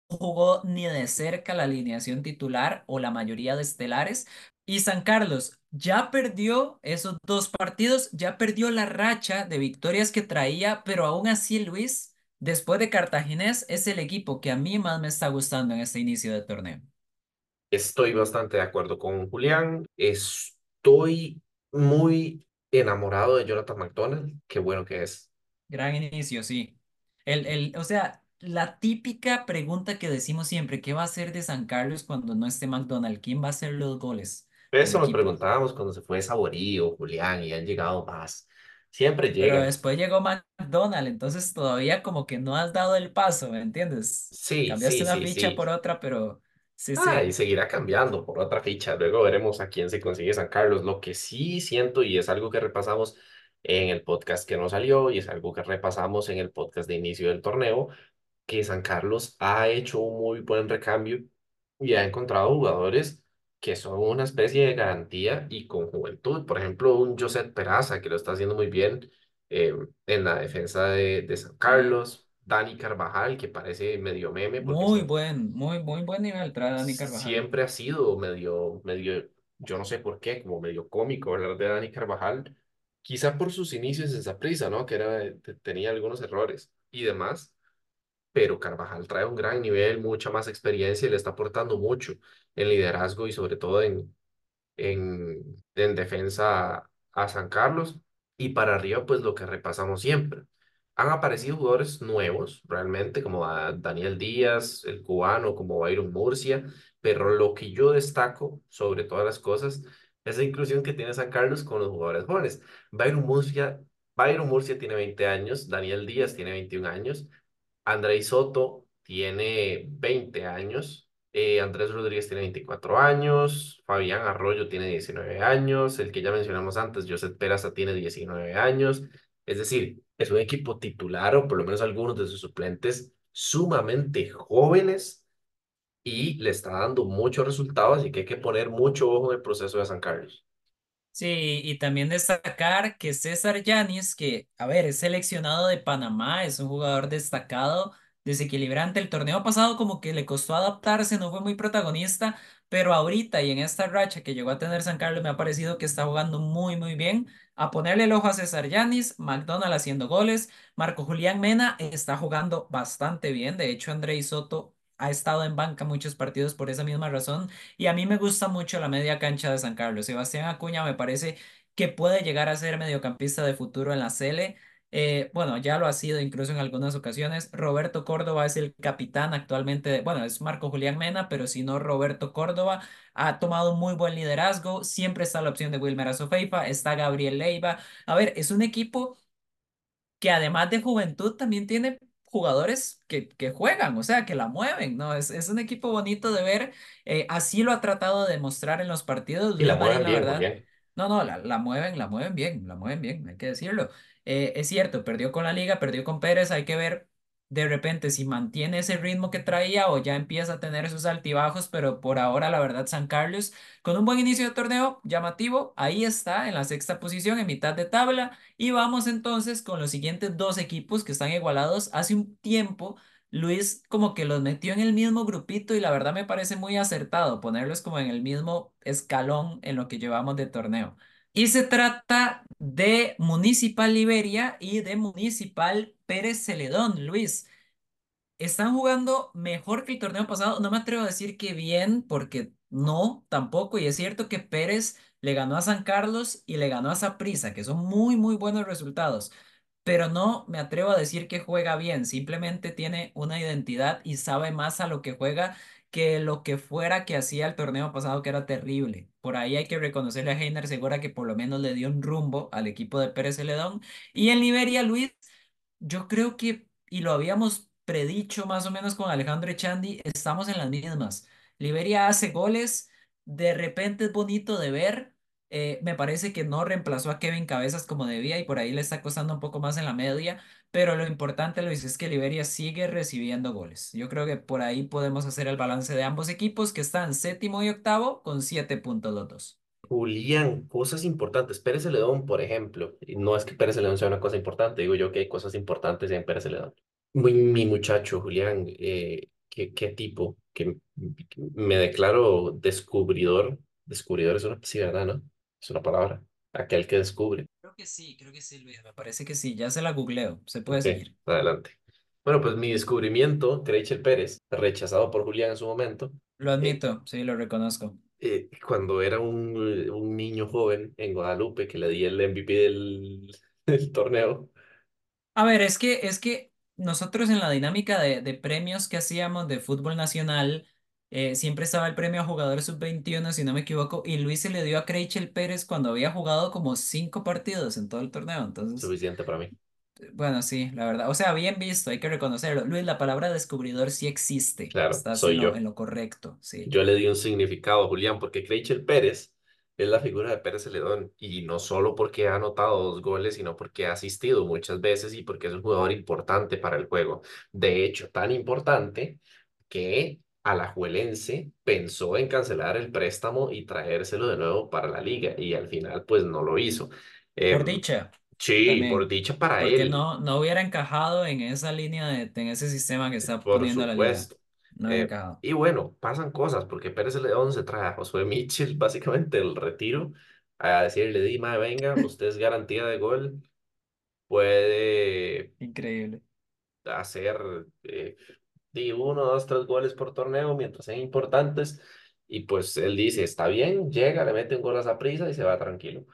S1: jugó ni de cerca la alineación titular o la mayoría de estelares. Y San Carlos ya perdió esos dos partidos, ya perdió la racha de victorias que traía, pero aún así Luis, después de Cartaginés, es el equipo que a mí más me está gustando en este inicio de torneo.
S2: Estoy bastante de acuerdo con Julián. Estoy muy enamorado de Jonathan McDonald. Qué bueno que es.
S1: Gran inicio, sí. El, el, o sea, la típica pregunta que decimos siempre, ¿qué va a hacer de San Carlos cuando no esté McDonald? ¿Quién va a hacer los goles
S2: Eso nos preguntábamos cuando se fue Saborío, Julián, y han llegado más. Siempre
S1: Pero
S2: llegan.
S1: después llegó McDonald, entonces todavía como que no has dado el paso, ¿me entiendes?
S2: Sí,
S1: Cambiaste
S2: sí,
S1: una
S2: sí,
S1: ficha
S2: sí.
S1: por otra, pero sí,
S2: Ah, y
S1: sí.
S2: seguirá cambiando por otra ficha. Luego veremos a quién se consigue San Carlos. Lo que sí siento, y es algo que repasamos en el podcast que no salió, y es algo que repasamos en el podcast de inicio del torneo, que San Carlos ha hecho un muy buen recambio y ha encontrado jugadores que son una especie de garantía y con juventud. Por ejemplo, un Josep Peraza, que lo está haciendo muy bien eh, en la defensa de, de San. Carlos. Dani Carvajal, que parece medio meme
S1: Muy buen, muy, muy buen nivel trae Dani Carvajal.
S2: siempre ha sido medio, medio, yo no sé por qué, como medio cómico hablar de Dani Carvajal. Quizá por sus inicios en prisa, ¿no? Que era, te- tenía algunos errores y demás pero Carvajal trae un gran nivel, mucha más experiencia y le está aportando mucho en liderazgo y sobre todo en, en, en defensa a, San Carlos. Y para arriba, pues lo que repasamos siempre. Han aparecido jugadores nuevos, realmente, como Daniel Díaz, el cubano, como Byron Murcia, pero lo que yo destaco sobre todas las cosas es la inclusión que tiene San Carlos con los jugadores jóvenes. Byron Murcia, Byron Murcia tiene 20 años, Daniel Díaz tiene 21 años, Andrei Soto tiene 20 años, eh, Andrés Rodríguez tiene 24 años, Fabián Arroyo tiene 19 años, el que ya mencionamos antes, Josep Peraza tiene 19 años. Es decir, es un equipo titular o por lo menos algunos de sus suplentes sumamente jóvenes y le está dando muchos resultados, así que hay que poner mucho ojo en el proceso de San Carlos.
S1: Sí, y también destacar que César Yáñez, que, a ver, es seleccionado de Panamá, es un jugador destacado, desequilibrante. El torneo pasado como que le costó adaptarse, no fue muy protagonista, pero ahorita y en esta racha que llegó a tener San Carlos me ha parecido que está jugando muy, muy bien. A ponerle el ojo a César Yáñez, McDonald haciendo goles, Marco Julián Mena está jugando bastante bien. De hecho, Andrei Soto ha estado en banca muchos partidos por esa misma razón. Y a mí me gusta mucho la media cancha de San Carlos. Sebastián Acuña me parece que puede llegar a ser mediocampista de futuro en la Sele. Eh, bueno, ya lo ha sido incluso en algunas ocasiones. Roberto Córdoba es el capitán actualmente. bueno, es Marco Julián Mena, pero si no, Roberto Córdoba ha tomado muy buen liderazgo. Siempre está la opción de Wilmer Azofeifa, está Gabriel Leiva. A ver, es un equipo que además de juventud también tiene jugadores que, que juegan, o sea, que la mueven, ¿no? Es, es un equipo bonito de ver, eh, así lo ha tratado de demostrar en los partidos.
S2: Y la
S1: la verdad, no, no, la, la mueven, la mueven bien, la mueven bien, hay que decirlo. Eh, es cierto, perdió con la Liga, perdió con Pérez, hay que ver de repente si mantiene ese ritmo que traía o ya empieza a tener esos altibajos, pero por ahora, la verdad, San Carlos, con un buen inicio de torneo, llamativo, ahí está, en la sexta posición, en mitad de tabla. Y vamos entonces con los siguientes dos equipos que están igualados. Hace un tiempo, Luis como que los metió en el mismo grupito y la verdad me parece muy acertado ponerlos como en el mismo escalón en lo que llevamos de torneo. Y se trata de Municipal Liberia y de Municipal Pérez Celedón, Luis. Están jugando mejor que el torneo pasado. No me atrevo a decir que bien, porque no, tampoco. Y es cierto que Pérez le ganó a San Carlos y le ganó a Saprissa, que son muy, muy buenos resultados. Pero no me atrevo a decir que juega bien. Simplemente tiene una identidad y sabe más a lo que juega que lo que fuera que hacía el torneo pasado, que era terrible. Por ahí hay que reconocerle a Heiner Segura que por lo menos le dio un rumbo al equipo de Pérez Celedón. Y en Liberia, Luis. Yo creo que, y lo habíamos predicho más o menos con Alejandro Echandi, estamos en las mismas. Liberia hace goles, de repente es bonito de ver, Eh, me parece que no reemplazó a Kevin Cabezas como debía y por ahí le está costando un poco más en la media, pero lo importante, Luis, es que Liberia sigue recibiendo goles. Yo creo que por ahí podemos hacer el balance de ambos equipos que están séptimo y octavo con siete puntos los dos.
S2: Julián, cosas importantes. Pérez Celedón, por ejemplo, no es que Pérez Celedón sea una cosa importante, digo yo que hay cosas importantes en Pérez Celedón. Mi, mi muchacho, Julián, eh, ¿qué, qué tipo? Que me declaro descubridor. Descubridor es una, sí, ¿verdad? ¿No? Es una palabra. Aquel que descubre.
S1: Creo que sí, creo que sí, Luis, me parece que sí, ya se la googleo, se puede
S2: Ok,
S1: seguir.
S2: adelante. Bueno, pues mi descubrimiento, Creichel Pérez, rechazado por Julián en su momento,
S1: Lo
S2: eh,
S1: admito, sí, lo reconozco.
S2: eh, cuando era un, un niño joven en Guadalupe, que le di el MVP del, del torneo,
S1: A ver, es que, es que nosotros en la dinámica de, de premios que hacíamos de fútbol nacional, eh, siempre estaba el premio a jugador sub-21, si no me equivoco, y Luis se le dio a Creichel Pérez cuando había jugado como cinco partidos en todo el torneo. Entonces,
S2: suficiente para mí.
S1: bueno, sí, la verdad. O sea, bien visto, hay que reconocerlo. Luis, la palabra descubridor sí existe.
S2: Claro,
S1: Estás en
S2: soy
S1: lo, en
S2: yo.
S1: lo correcto, sí.
S2: Yo le di un significado a Julián porque Creichel Pérez es la figura de Pérez Celedón y no solo porque ha anotado dos goles, sino porque ha asistido muchas veces y porque es un jugador importante para el juego. De hecho, tan importante que Alajuelense pensó en cancelar el préstamo y traérselo de nuevo para la liga y al final pues no lo hizo.
S1: Por
S2: Em,
S1: dicha,
S2: sí, por
S1: también.
S2: dicha para
S1: Porque
S2: él.
S1: no, no hubiera encajado en esa línea de, en ese sistema que está
S2: Por
S1: poniendo la liga.
S2: supuesto.
S1: No
S2: Eh,
S1: encajado.
S2: y bueno, pasan cosas porque Pérez León se trae a Josué Mitchell básicamente el retiro a decirle, Dima, venga, usted es garantía de gol, puede
S1: Increíble.
S2: hacer eh, di uno, dos, tres goles por torneo mientras sean importantes. Y pues él dice, está bien, llega, le mete un gol a esa prisa y se va tranquilo.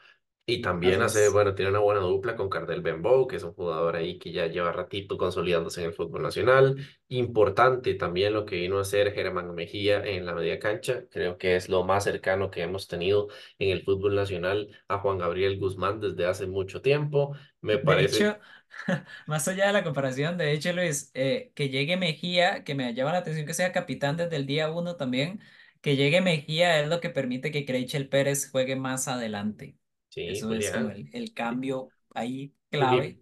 S2: Y también
S1: Así
S2: hace,
S1: es.
S2: bueno, tiene una buena dupla con Cardel Benbow, que es un jugador ahí que ya lleva ratito consolidándose en el fútbol nacional. Importante también lo que vino a hacer Germán Mejía en la media cancha. Creo que es lo más cercano que hemos tenido en el fútbol nacional a Juan Gabriel Guzmán desde hace mucho tiempo. Me
S1: De
S2: parece,
S1: hecho, más allá de la comparación, de hecho, Luis, eh, que llegue Mejía, que me llama la atención que sea capitán desde el día uno también, que llegue Mejía es lo que permite que Creichel Pérez juegue más adelante.
S2: sí,
S1: Eso es como
S2: Julián.
S1: el, el cambio ahí
S2: Mi,
S1: clave,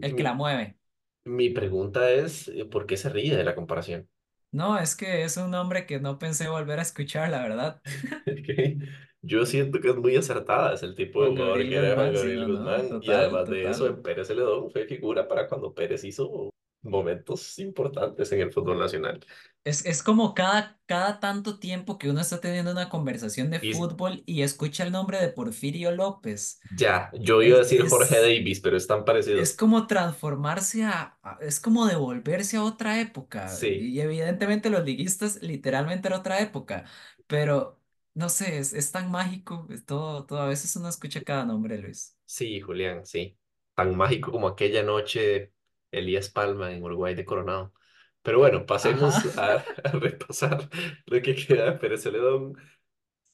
S1: el que la mueve.
S2: mi pregunta es, eh, ¿por qué se ríe de la comparación?
S1: No, es que es un nombre que no pensé volver a escuchar, la verdad.
S2: Yo siento que es muy acertada, es el tipo de jugador que era
S1: Guzmán,
S2: Gabriel
S1: no,
S2: Guzmán y
S1: total,
S2: además de eso en Pérez Celedón fue figura para cuando Pérez hizo momentos importantes en el fútbol nacional.
S1: Es, es como cada, cada tanto tiempo que uno está teniendo una conversación de
S2: Y
S1: fútbol y escucha el nombre de Porfirio López.
S2: ya, yo iba a
S1: Es,
S2: decir Jorge
S1: es,
S2: Davis, pero
S1: es
S2: parecidos.
S1: como transformarse a, a- es como devolverse a otra época.
S2: Sí,
S1: Y evidentemente los liguistas literalmente era otra época, pero no sé, es, es tan mágico, es todo, todo, a veces uno escucha cada nombre, Luis.
S2: sí, Julián, sí. Tan mágico como aquella noche Elías Palma en Uruguay de Coronado. Pero bueno, pasemos a, a repasar lo que queda de Pérez Celedón.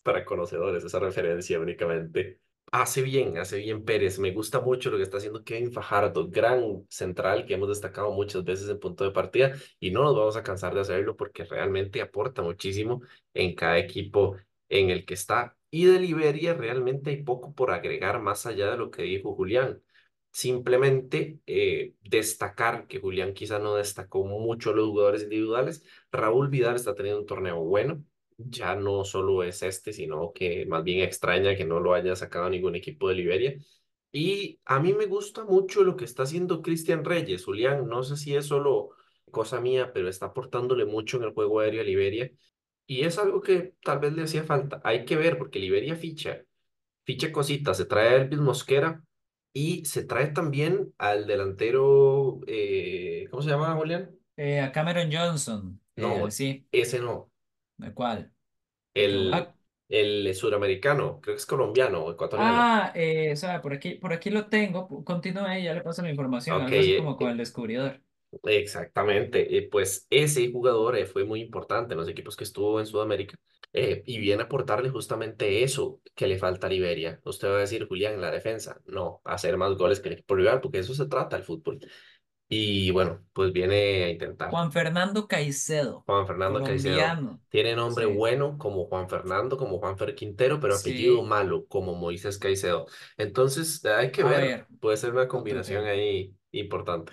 S2: para conocedores, esa referencia únicamente. Hace bien, hace bien Pérez. Me gusta mucho lo que está haciendo Kevin Fajardo, gran central que hemos destacado muchas veces en punto de partida y no nos vamos a cansar de hacerlo porque realmente aporta muchísimo en cada equipo en el que está. Y de Liberia realmente hay poco por agregar más allá de lo que dijo Julián. Simplemente eh, destacar que Julián quizá no destacó mucho los jugadores individuales. Raúl Vidal está teniendo un torneo bueno ya no solo es este, sino que más bien extraña que no lo haya sacado ningún equipo de Liberia. Y a mí me gusta mucho lo que está haciendo Cristian Reyes, Julián. No sé si es solo cosa mía, pero está aportándole mucho en el juego aéreo a Liberia. Y es algo que tal vez le hacía falta. Hay que ver, porque Liberia ficha, ficha cositas. Se trae a Elvis Mosquera y se trae también al delantero, eh, ¿cómo se llama, Julián?
S1: Eh, a Cameron Johnson, eh,
S2: No,
S1: sí,
S2: ese no.
S1: ¿de cuál?
S2: El,
S1: ah,
S2: el suramericano, creo que es colombiano o ecuatoriano.
S1: Ah, eh, o sea, por aquí, por aquí lo tengo. Continúe, ya le paso la información, algo así
S2: eh,
S1: como con
S2: eh,
S1: el descubridor.
S2: Exactamente. Eh, pues ese jugador eh, fue muy importante en los equipos que estuvo en Sudamérica eh, y viene a aportarle justamente eso que le falta a Liberia. Usted va a decir, Julián, en la defensa. No, hacer más goles que el equipo rival, porque eso se trata el fútbol. Y bueno, pues viene a intentar.
S1: Juan Fernando Caicedo,
S2: Juan Fernando Caicedo.
S1: colombiano.
S2: Tiene nombre
S1: Sí,
S2: bueno como Juan Fernando, como Juan Fer Quintero, pero apellido
S1: sí.
S2: malo como Moisés Caicedo. Entonces, hay que
S1: A
S2: ver,
S1: ver,
S2: puede ser una combinación ahí importante.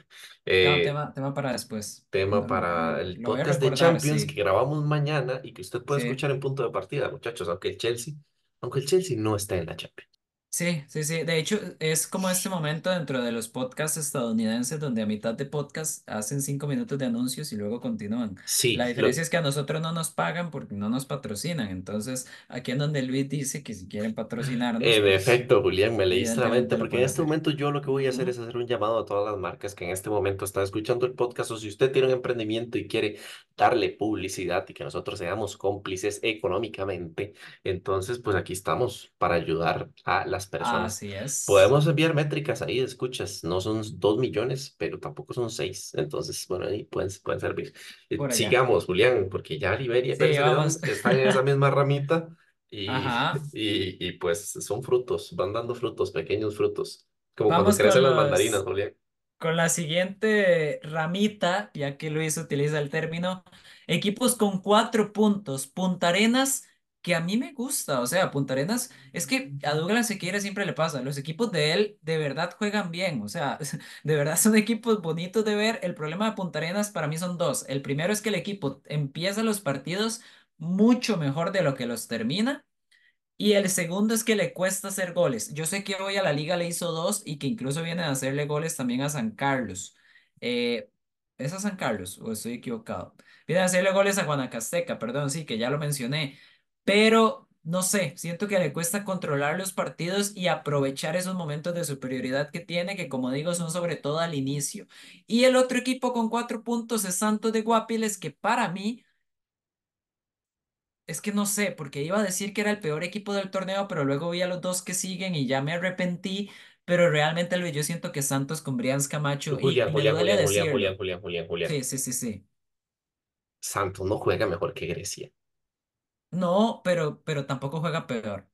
S1: Tema,
S2: Eh,
S1: tema, tema para después.
S2: tema
S1: No, no,
S2: para
S1: no,
S2: el
S1: lo voy a
S2: podcast de
S1: recordar,
S2: Champions que grabamos mañana y que usted puede
S1: Sí.
S2: escuchar en punto de partida, muchachos, aunque el Chelsea, aunque el Chelsea no está en la Champions.
S1: Sí, sí, sí. De hecho, es como este momento dentro de los podcasts estadounidenses donde a mitad de podcast hacen cinco minutos de anuncios y luego continúan. La
S2: Sí, lo,
S1: diferencia es que a nosotros no nos pagan porque no nos patrocinan. Entonces, aquí en donde Luis dice que si quieren patrocinarnos,
S2: En
S1: pues
S2: efecto, Julián, me leíste la mente,
S1: evidentemente lo
S2: porque en
S1: pueden
S2: este
S1: hacer.
S2: momento yo lo que voy a hacer es
S1: Ujú.
S2: hacer un llamado a todas las marcas que en este momento están escuchando el podcast o si usted tiene un emprendimiento y quiere darle publicidad y que nosotros seamos cómplices económicamente, entonces pues aquí estamos para ayudar a las personas.
S1: Así es.
S2: Podemos enviar métricas ahí, escuchas, no son dos millones, pero tampoco son seis, entonces bueno, ahí pueden, pueden servir. Eh,
S1: allá.
S2: sigamos, Julián, porque ya Liberia
S1: Sí,
S2: están en esa misma ramita. Y, y, y pues son frutos, van dando frutos, pequeños frutos, como cuando
S1: Vamos
S2: crecen
S1: con
S2: las mandarinas,
S1: los
S2: Julián.
S1: Con la siguiente ramita, ya que Luis utiliza el término, equipos con cuatro puntos, Punta Arenas, que a mí me gusta, o sea, Punta Arenas, es que a Douglas Sequeira siempre le pasa, los equipos de él de verdad juegan bien, o sea, de verdad son equipos bonitos de ver, el problema de Punta Arenas para mí son dos, el primero es que el equipo empieza los partidos mucho mejor de lo que los termina, y el segundo es que le cuesta hacer goles. Yo sé que hoy a la liga le hizo dos y que incluso viene a hacerle goles también a San Carlos. Eh, ¿es a San Carlos o estoy equivocado? Viene a hacerle goles a Guanacasteca, perdón, sí, que ya lo mencioné. Pero no sé, siento que le cuesta controlar los partidos y aprovechar esos momentos de superioridad que tiene, que como digo, son sobre todo al inicio. Y el otro equipo con cuatro puntos es Santos de Guapiles, que para mí es que no sé, porque iba a decir que era el peor equipo del torneo, pero luego vi a los dos que siguen y ya me arrepentí. Pero realmente, Luis, yo siento que Santos con Brian Camacho, y
S2: Julián,
S1: me
S2: Julián,
S1: duele
S2: Julián, Julián, Julián. Julián, Julián, Julián.
S1: Sí, sí, sí, sí.
S2: Santos no juega mejor que Grecia.
S1: No, pero, pero tampoco juega peor.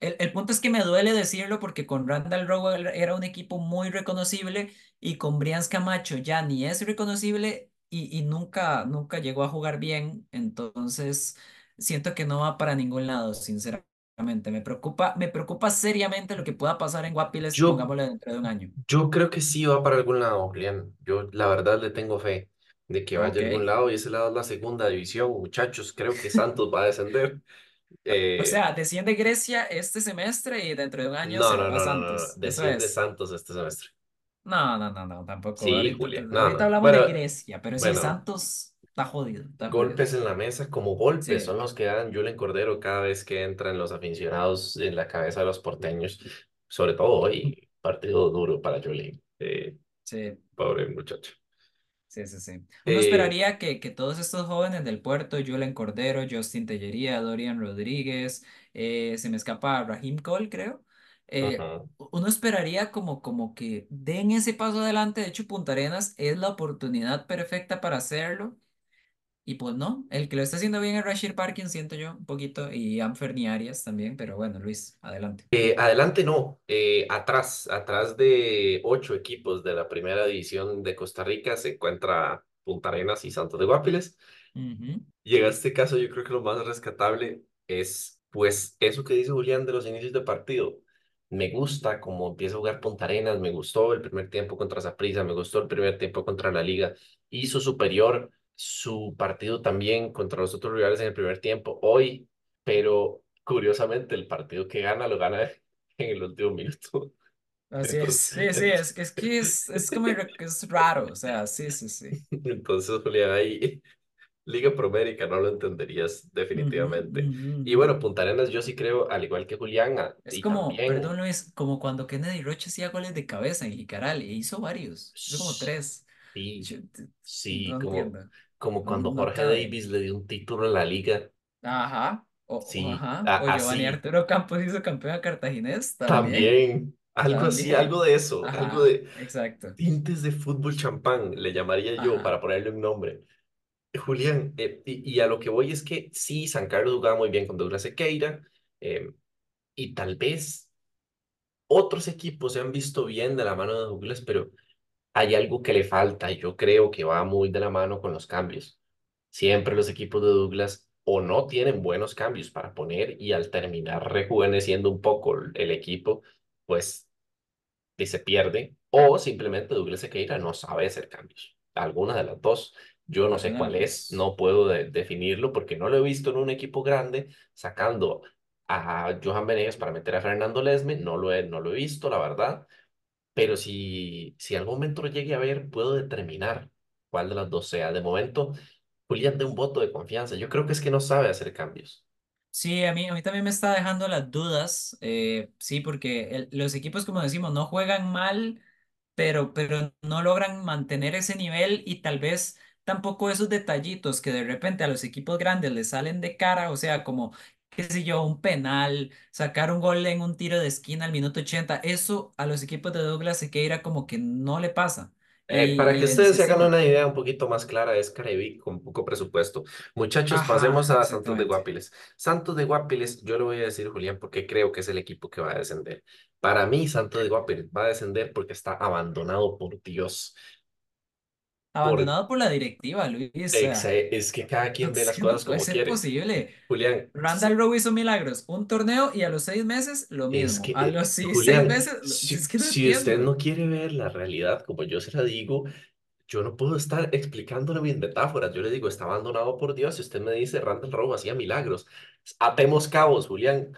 S1: El, el punto es que me duele decirlo porque con Randall Rowe era un equipo muy reconocible y con Brian Camacho ya ni es reconocible y, y nunca, nunca llegó a jugar bien. Entonces, siento que no va para ningún lado, sinceramente. Me preocupa, me preocupa seriamente lo que pueda pasar en Guapiles,
S2: Yo,
S1: pongámosle dentro de un año.
S2: yo creo que sí va para algún lado, Julián. Yo la verdad le tengo fe de que vaya a algún lado y ese lado es la segunda división, muchachos. Creo que Santos va a descender.
S1: O
S2: Eh,
S1: sea, desciende Grecia este semestre y dentro de un año
S2: no,
S1: se
S2: no,
S1: va
S2: no, no, no, no.
S1: Santos. Eso
S2: Desciende
S1: es.
S2: Santos este semestre.
S1: No, no, no, no, tampoco.
S2: Sí,
S1: Ahorita,
S2: Julián. No,
S1: ahorita
S2: no.
S1: hablamos de Grecia, pero
S2: bueno.
S1: Santos está jodido, está jodido.
S2: Golpes en la mesa como golpes
S1: Sí,
S2: son los que dan Julen Cordero cada vez que entran los aficionados en la cabeza de los porteños. Sobre todo hoy, partido duro para Julen. Eh,
S1: sí,
S2: pobre muchacho.
S1: Sí, sí, sí. Uno
S2: Eh,
S1: esperaría que, que todos estos jóvenes del puerto, Julen Cordero, Justin Tellería, Dorian Rodríguez, eh, se me escapa Raheem Cole, creo. eh,
S2: ujú.
S1: uno esperaría como, como que den ese paso adelante. De hecho, Punta Arenas es la oportunidad perfecta para hacerlo. Y pues no, el que lo está haciendo bien es Rashid Parkin, siento yo, un poquito, y Anferni Arias también, pero bueno, Luis, adelante.
S2: Eh, adelante no, eh, atrás, atrás de ocho equipos de la primera división de Costa Rica se encuentra Punta Arenas y Santos de Guapiles. Y en este caso yo creo que lo más rescatable es pues eso que dice Julián de los inicios de partido. Me gusta cómo empieza a jugar Punta Arenas, me gustó el primer tiempo contra Saprissa, me gustó el primer tiempo contra la Liga. Hizo superior su partido también contra los otros rivales en el primer tiempo hoy, pero curiosamente el partido que gana lo gana en el último minuto.
S1: Así es,
S2: Entonces,
S1: sí, sí, es, que- es que es, es como, es raro, o sea, sí, sí, sí.
S2: entonces Julián ahí Liga Promérica no lo entenderías definitivamente.
S1: ujú,
S2: Y
S1: ujú.
S2: bueno, Punta Arenas yo sí creo, al igual que Julián,
S1: Es
S2: y
S1: como,
S2: también,
S1: perdón Luis, como cuando Kennedy Roche hacía goles de cabeza en Jicaral, e hizo varios, hizo como
S2: sí,
S1: tres. Yo t-
S2: sí,
S1: no
S2: como,
S1: entiendo,
S2: como cuando
S1: no
S2: Jorge
S1: cabe.
S2: Davis le dio un título en la liga,
S1: Ajá, o,
S2: sí,
S1: ajá, o
S2: a-
S1: Giovanni
S2: así,
S1: Arturo Campos hizo campeón cartaginés también.
S2: también, algo así, algo
S1: También.
S2: de eso, algo
S1: Ajá,
S2: de
S1: exacto.
S2: tintes de fútbol champán, le llamaría yo
S1: Ajá.
S2: para ponerle un nombre. Julián, eh, y, y a lo que voy es que sí, San Carlos jugaba muy bien con Douglas Sequeira, eh, y tal vez otros equipos se han visto bien de la mano de Douglas, pero hay algo que le falta y yo creo que va muy de la mano con los cambios. Siempre los equipos de Douglas o no tienen buenos cambios para poner y al terminar rejuveneciendo un poco el equipo, pues y se pierde, o simplemente Douglas Sequeira no sabe hacer cambios. Alguna de las dos. Yo no sé cuál es, no puedo de- definirlo porque no lo he visto en un equipo grande sacando a Johan Venegas para meter a Fernando Lesme, no lo he, no lo he visto, la verdad, pero si, si algún momento llegue a ver, puedo determinar cuál de las dos sea. De momento, Julián de un voto de confianza. Yo creo que es que no sabe hacer cambios.
S1: Sí, a mí, a mí también me está dejando las dudas, eh, sí, porque los equipos, como decimos, no juegan mal, pero, pero no logran mantener ese nivel y tal vez tampoco esos detallitos que de repente a los equipos grandes les salen de cara, o sea, como, qué sé yo, un penal, sacar un gol en un tiro de esquina al minuto 80, eso a los equipos de Douglas Sequeira como que no le pasa.
S2: Eh, para que ustedes se hagan una idea un poquito más clara, es Caribe con poco presupuesto. Muchachos, pasemos
S1: Ajá,
S2: a Santos de. Guapiles. Santos de Guapiles, yo le voy a decir, Julián, porque creo que es el equipo que va a descender. Para mí, Santos de Guapiles va a descender porque está abandonado por Dios.
S1: Abandonado por la directiva, Luis.
S2: Ex- es que cada quien ve
S1: es
S2: las
S1: no
S2: cosas
S1: puede
S2: como
S1: ser
S2: quiere.
S1: posible.
S2: Julián,
S1: Randall Rowe hizo milagros, un torneo y a los seis meses lo
S2: es
S1: mismo.
S2: que,
S1: A
S2: eh,
S1: los seis
S2: Julián,
S1: meses, es
S2: si,
S1: que no
S2: si usted no quiere ver la realidad como yo se la digo, Yo no puedo estar explicándole mis metáforas. Yo le digo, está abandonado por Dios. Y usted me dice, Randall Rowe hacía milagros. Atemos cabos, Julián.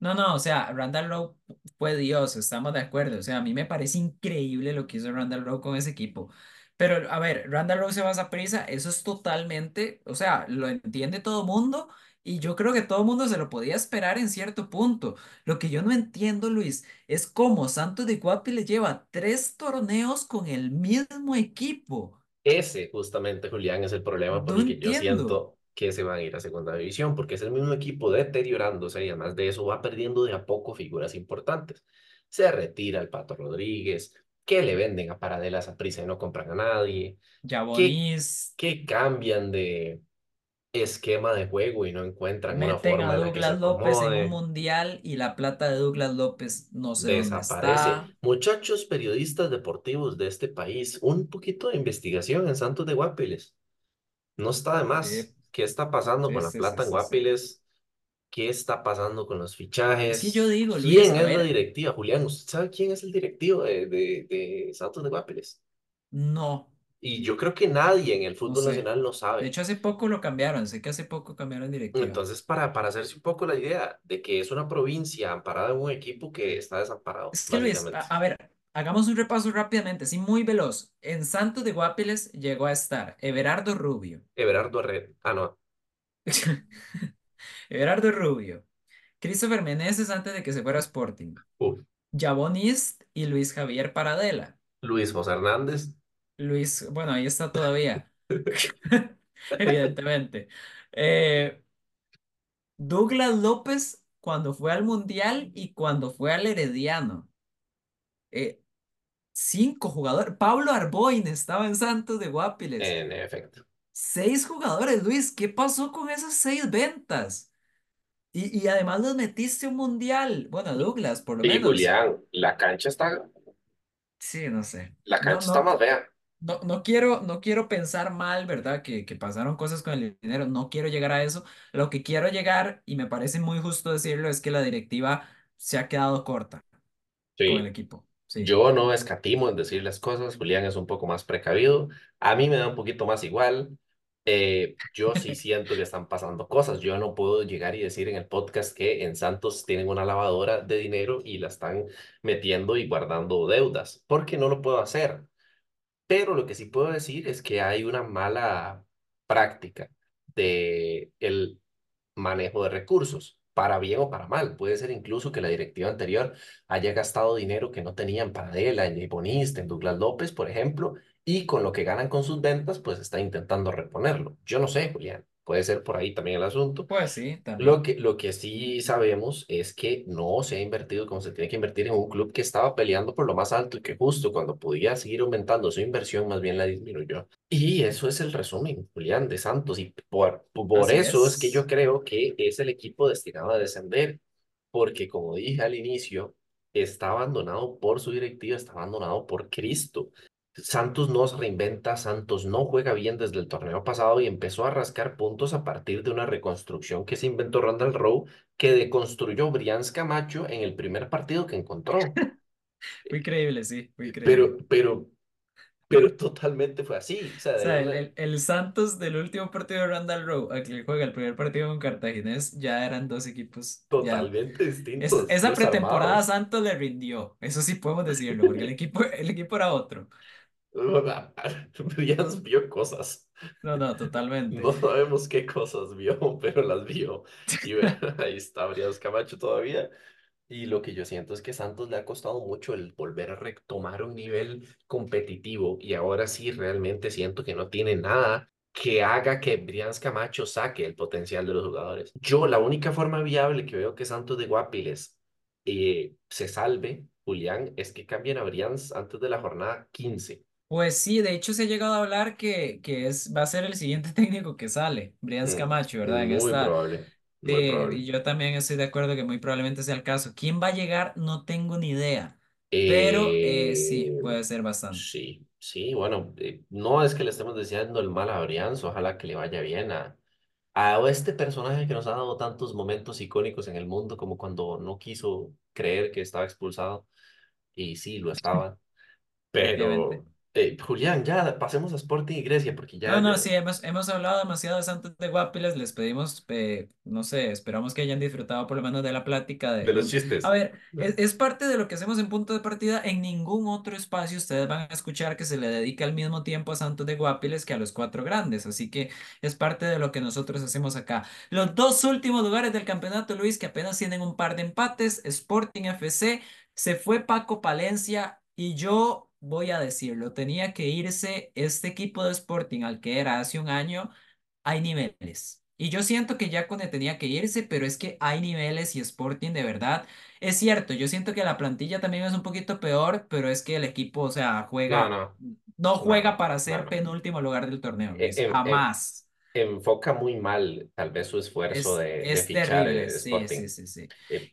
S1: No, no, o sea, Randall Rowe fue Dios, estamos de acuerdo. O sea, a mí me parece increíble lo que hizo Randall Rowe con ese equipo. Pero, a ver, Randall Rowe se va a prisa, eso es totalmente, o sea, lo entiende todo mundo y yo creo que todo mundo se lo podía esperar en cierto punto. Lo que yo no entiendo, Luis, es cómo Santos de Guapi le lleva tres torneos con el mismo equipo.
S2: Ese, justamente, Julián, es el problema por
S1: No
S2: el que yo
S1: entiendo.
S2: siento que se van a ir a segunda división, porque es el mismo equipo deteriorándose y además de eso va perdiendo de a poco figuras importantes. Se retira el Pato Rodríguez, que le venden a Paradelas a prisa y no compran a nadie, que,
S1: Javonis
S2: que cambian de esquema de juego y no encuentran una
S1: Meten a
S2: forma en la que se
S1: Douglas López en un mundial y la plata de Douglas López no dónde
S2: Desaparece.
S1: está.
S2: Muchachos periodistas deportivos de este país, un poquito de investigación en Santos de Guapiles. No está de
S1: Sí,
S2: más. ¿Qué está pasando
S1: sí,
S2: con la
S1: sí,
S2: plata en. Guapiles? ¿Qué está pasando con los
S1: yo
S2: fichajes?
S1: digo, Luis,
S2: ¿Quién es la
S1: ver,
S2: directiva? Julián, ¿usted sabe quién es el directivo de, de, de Santos de Guapiles?
S1: no,
S2: Y yo creo que nadie en el
S1: no
S2: fútbol
S1: sé.
S2: nacional lo
S1: De
S2: sabe.
S1: hecho, hace poco lo cambiaron, sé que hace poco cambiaron directiva.
S2: Entonces, para, para hacerse un poco la idea de que es una provincia amparada en un equipo que está desamparado,
S1: Es que Luis, a, a ver, hagamos un repaso rápidamente, así muy veloz. En Santos de Guapiles llegó a estar Everardo Rubio,
S2: Everardo Red. Ah, no.
S1: Everardo Rubio, Christopher Meneses antes de que se fuera a Sporting,
S2: Uf.
S1: Javon East y Luis Javier Paradela.
S2: Luis José Hernández.
S1: Luis, bueno, ahí está todavía, evidentemente. Eh, Douglas López cuando fue al Mundial y cuando fue al Herediano. Eh, cinco jugadores. Pablo Arboin estaba en Santos de Guapiles.
S2: En efecto.
S1: Seis jugadores, Luis. ¿Qué pasó con esas seis ventas? Y, y además los metiste un Mundial. Bueno, Douglas, por lo
S2: Y
S1: menos.
S2: Julián, la cancha está,
S1: Sí, no sé.
S2: la
S1: No,
S2: cancha está
S1: no.
S2: más fea.
S1: No, no quiero, no quiero pensar mal, ¿verdad? Que, que pasaron cosas con el dinero. No quiero llegar a eso. Lo que quiero llegar, y me parece muy justo decirlo, es que la directiva se ha quedado corta con el equipo. Sí.
S2: yo no escatimo en decir las cosas. Julián es un poco más precavido. A mí me da un poquito más igual. Eh, yo sí siento que están pasando cosas. Yo no puedo llegar y decir en el podcast que en Santos tienen una lavadora de dinero y la están metiendo y guardando deudas, porque no lo puedo hacer. Pero lo que sí puedo decir es que hay una mala práctica de el manejo de recursos, para bien o para mal. Puede ser incluso que la directiva anterior haya gastado dinero que no tenían para él, en Bonista, en Douglas López, por ejemplo, y con lo que ganan con sus ventas, pues está intentando reponerlo. Yo no sé, Julián. Puede ser por ahí también el asunto.
S1: Pues sí,
S2: Lo
S1: también.
S2: que, lo que sí sabemos es que no se ha invertido como se tiene que invertir en un club que estaba peleando por lo más alto y que justo cuando podía seguir aumentando su inversión, más bien la disminuyó. Y eso es el resumen, Julián, de Santos. Y por, por
S1: Así
S2: eso es que yo
S1: es.
S2: creo que es el equipo destinado a descender, porque como dije al inicio, está abandonado por su directiva, está abandonado por Cristo. Santos no se reinventa, Santos no juega bien desde el torneo pasado y empezó a rascar puntos a partir de una reconstrucción que se inventó Randall Rowe, que deconstruyó Brians Camacho en el primer partido que encontró.
S1: Fue increíble, sí, fue increíble.
S2: Pero, pero, pero totalmente fue así. O sea,
S1: O sea, el, el, el Santos del último partido de Randall Rowe, a que juega el primer partido con Cartaginés, ya eran dos equipos, ya.
S2: totalmente
S1: Es-
S2: distintos,
S1: esa pretemporada
S2: desarmados.
S1: Santos le rindió, eso sí podemos decirlo, porque el equipo, el equipo era otro.
S2: Brians vio cosas.
S1: No, no, totalmente.
S2: No sabemos qué cosas vio, pero las vio. Y ahí está Brians Camacho todavía. Y lo que yo siento es que Santos le ha costado mucho el volver a retomar un nivel competitivo y ahora sí realmente siento que no tiene nada que haga que Brians Camacho saque el potencial de los jugadores. Yo la única forma viable que veo que Santos de Guapiles eh, se salve, Julián, es que cambien a Brians antes de la jornada 15.
S1: Pues sí, de hecho se ha llegado a hablar que, que es, va a ser el siguiente técnico que sale, Brian
S2: Mm,
S1: Camacho, ¿verdad? En
S2: muy
S1: esta,
S2: probable, muy
S1: eh,
S2: probable.
S1: y yo también estoy de acuerdo que muy probablemente sea el caso. ¿Quién va a llegar? No tengo ni idea, pero eh, sí,
S2: Eh,
S1: puede ser bastante.
S2: sí, sí, bueno, eh, no es que le estemos deseando el mal a Brians, ojalá que le vaya bien a, a este personaje que nos ha dado tantos momentos icónicos en el mundo, como cuando no quiso creer que estaba expulsado, y sí, lo estaba,
S1: Efectivamente.
S2: pero eh, Julián, ya pasemos a Sporting y Grecia, porque
S1: No,
S2: ya,
S1: no,
S2: ya,
S1: sí, hemos, hemos hablado demasiado de Santos de Guapiles, les pedimos, eh, no sé, esperamos que hayan disfrutado por lo menos de la plática de
S2: de los
S1: un... A
S2: chistes.
S1: ver, es, es parte de lo que hacemos en punto de partida, en ningún otro espacio ustedes van a escuchar que se le dedica al mismo tiempo a Santos de Guapiles que a los cuatro grandes, así que es parte de lo que nosotros hacemos acá. Los dos últimos lugares del campeonato, Luis, que apenas tienen un par de empates, Sporting FC, se fue Paco Palencia y yo voy a decirlo, tenía que irse este equipo de Sporting al que era hace un año, hay niveles. Y yo siento que Yacone tenía que irse, pero es que hay niveles y Sporting de verdad. Es cierto, yo siento que la plantilla también es un poquito peor, pero es que el equipo, o sea, juega,
S2: no,
S1: no
S2: no,
S1: juega para ser penúltimo lugar del torneo,
S2: E-
S1: Luis,
S2: em- em-
S1: jamás.
S2: enfoca muy mal tal vez su esfuerzo
S1: Es,
S2: de, de
S1: es
S2: fichar
S1: terrible,
S2: eh,
S1: sí, sí, sí, sí.
S2: Eh,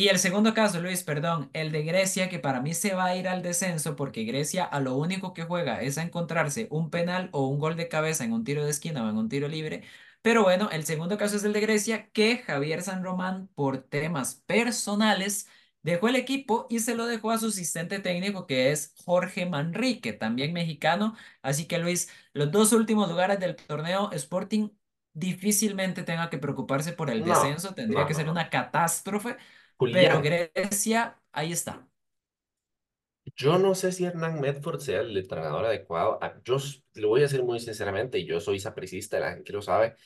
S1: Y el segundo caso, Luis, perdón, el de Grecia, que para mí se va a ir al descenso porque Grecia a lo único que juega es a encontrarse un penal o un gol de cabeza en un tiro de esquina o en un tiro libre. Pero bueno, el segundo caso es el de Grecia, que Javier San Román, por temas personales, dejó el equipo y se lo dejó a su asistente técnico, que es Jorge Manrique, también mexicano. Así que Luis, los dos últimos lugares del torneo, Sporting difícilmente tenga que preocuparse por el
S2: no,
S1: descenso, tendría
S2: no,
S1: que ser una catástrofe pero
S2: Julián,
S1: Grecia, ahí está.
S2: yo no sé si Hernán Medford sea el entrenador adecuado. Ah, Yo lo voy a decir muy sinceramente, yo soy sapricista, la gente lo sabe,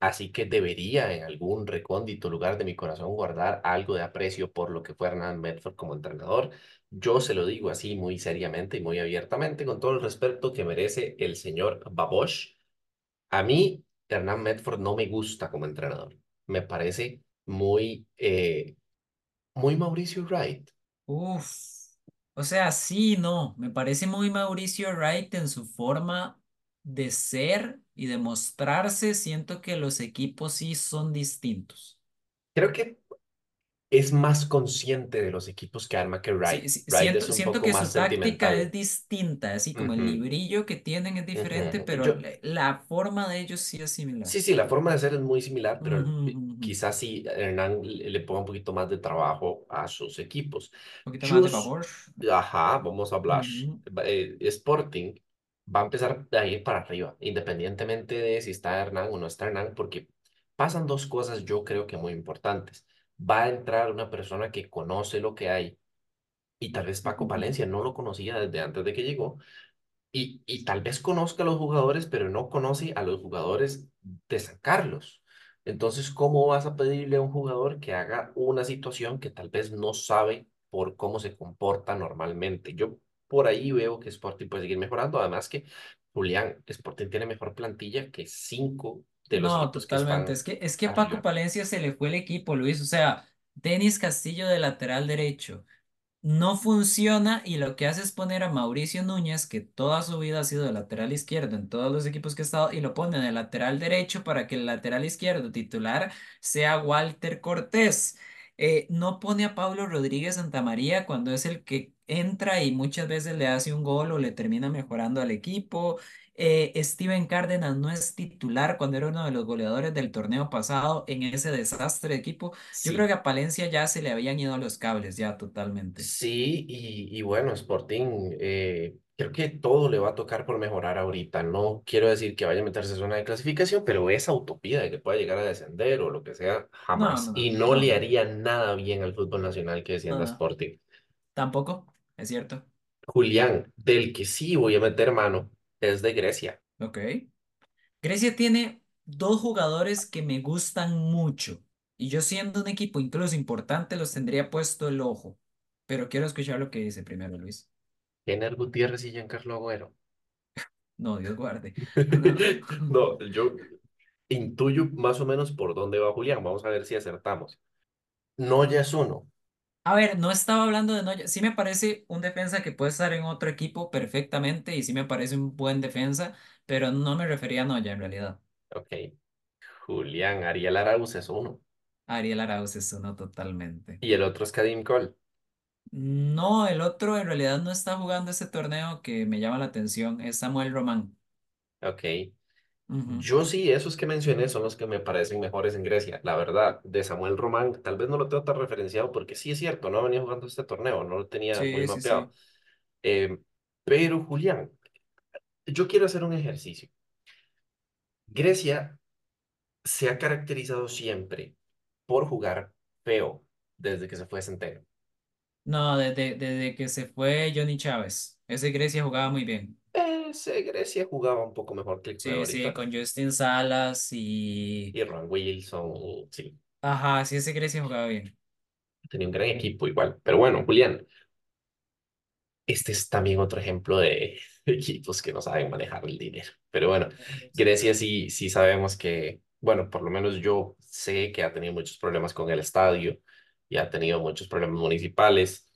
S2: así que debería en algún recóndito lugar de mi corazón guardar algo de aprecio por lo que fue Hernán Medford como entrenador. Yo se lo digo así muy seriamente y muy abiertamente, con todo el respeto que merece el señor Babosh. A mí, Hernán Medford no me gusta como entrenador. Me parece muy, eh, muy Mauricio Wright.
S1: Uf. O sea, sí, no. Me parece muy Mauricio Wright en su forma de ser y de mostrarse. Siento que los equipos sí son distintos.
S2: Creo que es más consciente de los equipos que arma que
S1: Sí,
S2: Wright.
S1: sí,
S2: Wright es
S1: siento,
S2: un
S1: siento
S2: poco
S1: que su
S2: más
S1: táctica es distinta, así como el librillo que tienen es diferente, pero
S2: Yo,
S1: la forma de ellos sí es similar.
S2: sí, sí, la forma de ser es muy similar, pero
S1: ujú. Un
S2: quizás sí Hernán le ponga un poquito más de trabajo a sus equipos.
S1: poquito más de favor.
S2: ajá, vamos a hablar. Eh, Sporting va a empezar a ir para arriba, independientemente de si está Hernán o no está Hernán, porque pasan dos cosas yo creo que muy importantes. Va a entrar una persona que conoce lo que hay y tal vez Paco. Palencia no lo conocía desde antes de que llegó y, y tal vez conozca a los jugadores, pero no conoce a los jugadores de San Carlos. Entonces, ¿cómo vas a pedirle a un jugador que haga una situación que tal vez no sabe por cómo se comporta normalmente? Yo por ahí veo que Sporting puede seguir mejorando. Además que, Julián, Sporting tiene mejor plantilla que cinco de los
S1: No,
S2: que
S1: totalmente. Es que, es que Paco
S2: arriba.
S1: Palencia se le fue el equipo, Luis. O sea, Denis Castillo de lateral derecho. No funciona y lo que hace es poner a Mauricio Núñez, que toda su vida ha sido de lateral izquierdo en todos los equipos que ha estado, y lo pone de lateral derecho para que el lateral izquierdo titular sea Walter Cortés. Eh, no pone a Pablo Rodríguez Santamaría cuando es el que entra y muchas veces le hace un gol o le termina mejorando al equipo. Eh, Steven Cárdenas no es titular cuando era uno de los goleadores del torneo pasado en ese desastre de equipo. Yo creo que a Palencia ya se le habían ido los cables, ya totalmente.
S2: Sí, y, y bueno, Sporting, eh, creo que todo le va a tocar por mejorar ahorita. No quiero decir que vaya a meterse en zona de clasificación, pero esa utopía de que pueda llegar a descender o lo que sea, jamás.
S1: no,
S2: Y
S1: no,
S2: no le haría nada bien al fútbol nacional que descienda Sporting.
S1: tampoco, es cierto.
S2: Julián, del que sí voy a meter mano, es de Grecia.
S1: Ok. Grecia tiene dos jugadores que me gustan mucho y yo siendo un equipo incluso importante los tendría puesto el ojo, pero quiero escuchar lo que dice primero Luis.
S2: Kenner Gutiérrez y Giancarlo Agüero.
S1: No, Dios guarde.
S2: No, yo intuyo más o menos por dónde va Julián. Vamos a ver si acertamos. No ya es uno.
S1: A ver, no estaba hablando de Noya. Sí me parece un defensa que puede estar en otro equipo perfectamente y sí me parece un buen defensa, pero no me refería a Noya en realidad.
S2: Ok. Julián, Ariel Arauz es uno.
S1: Ariel Arauz es uno totalmente.
S2: Y el otro es Kadim Cole.
S1: No, el otro en realidad no está jugando ese torneo que me llama la atención, es Samuel Román.
S2: Ok. Yo sí, esos que mencioné son los que me parecen mejores en Grecia. La verdad, de Samuel Román, tal vez no lo tengo tan referenciado porque sí es cierto, no venía jugando este torneo, no lo tenía muy
S1: sí,
S2: mapeado.
S1: sí.
S2: Eh, pero Julián, yo quiero hacer un ejercicio. Grecia se ha caracterizado siempre por jugar feo desde que se fue Centeno.
S1: No, desde, desde que se fue Johnny Chávez. Ese Grecia jugaba muy bien.
S2: Ese Grecia jugaba un poco mejor que el
S1: Sí, sí,
S2: ahorita.
S1: con Justin Salas y...
S2: Y Ron Wilson, y sí,
S1: Ajá, sí, ese Grecia jugaba bien.
S2: tenía un gran equipo igual. Pero bueno, Julián, este es también otro ejemplo de equipos que no saben manejar el dinero. Pero bueno, Grecia sí, sí sabemos que, bueno, por lo menos yo sé que ha tenido muchos problemas con el estadio y ha tenido muchos problemas municipales.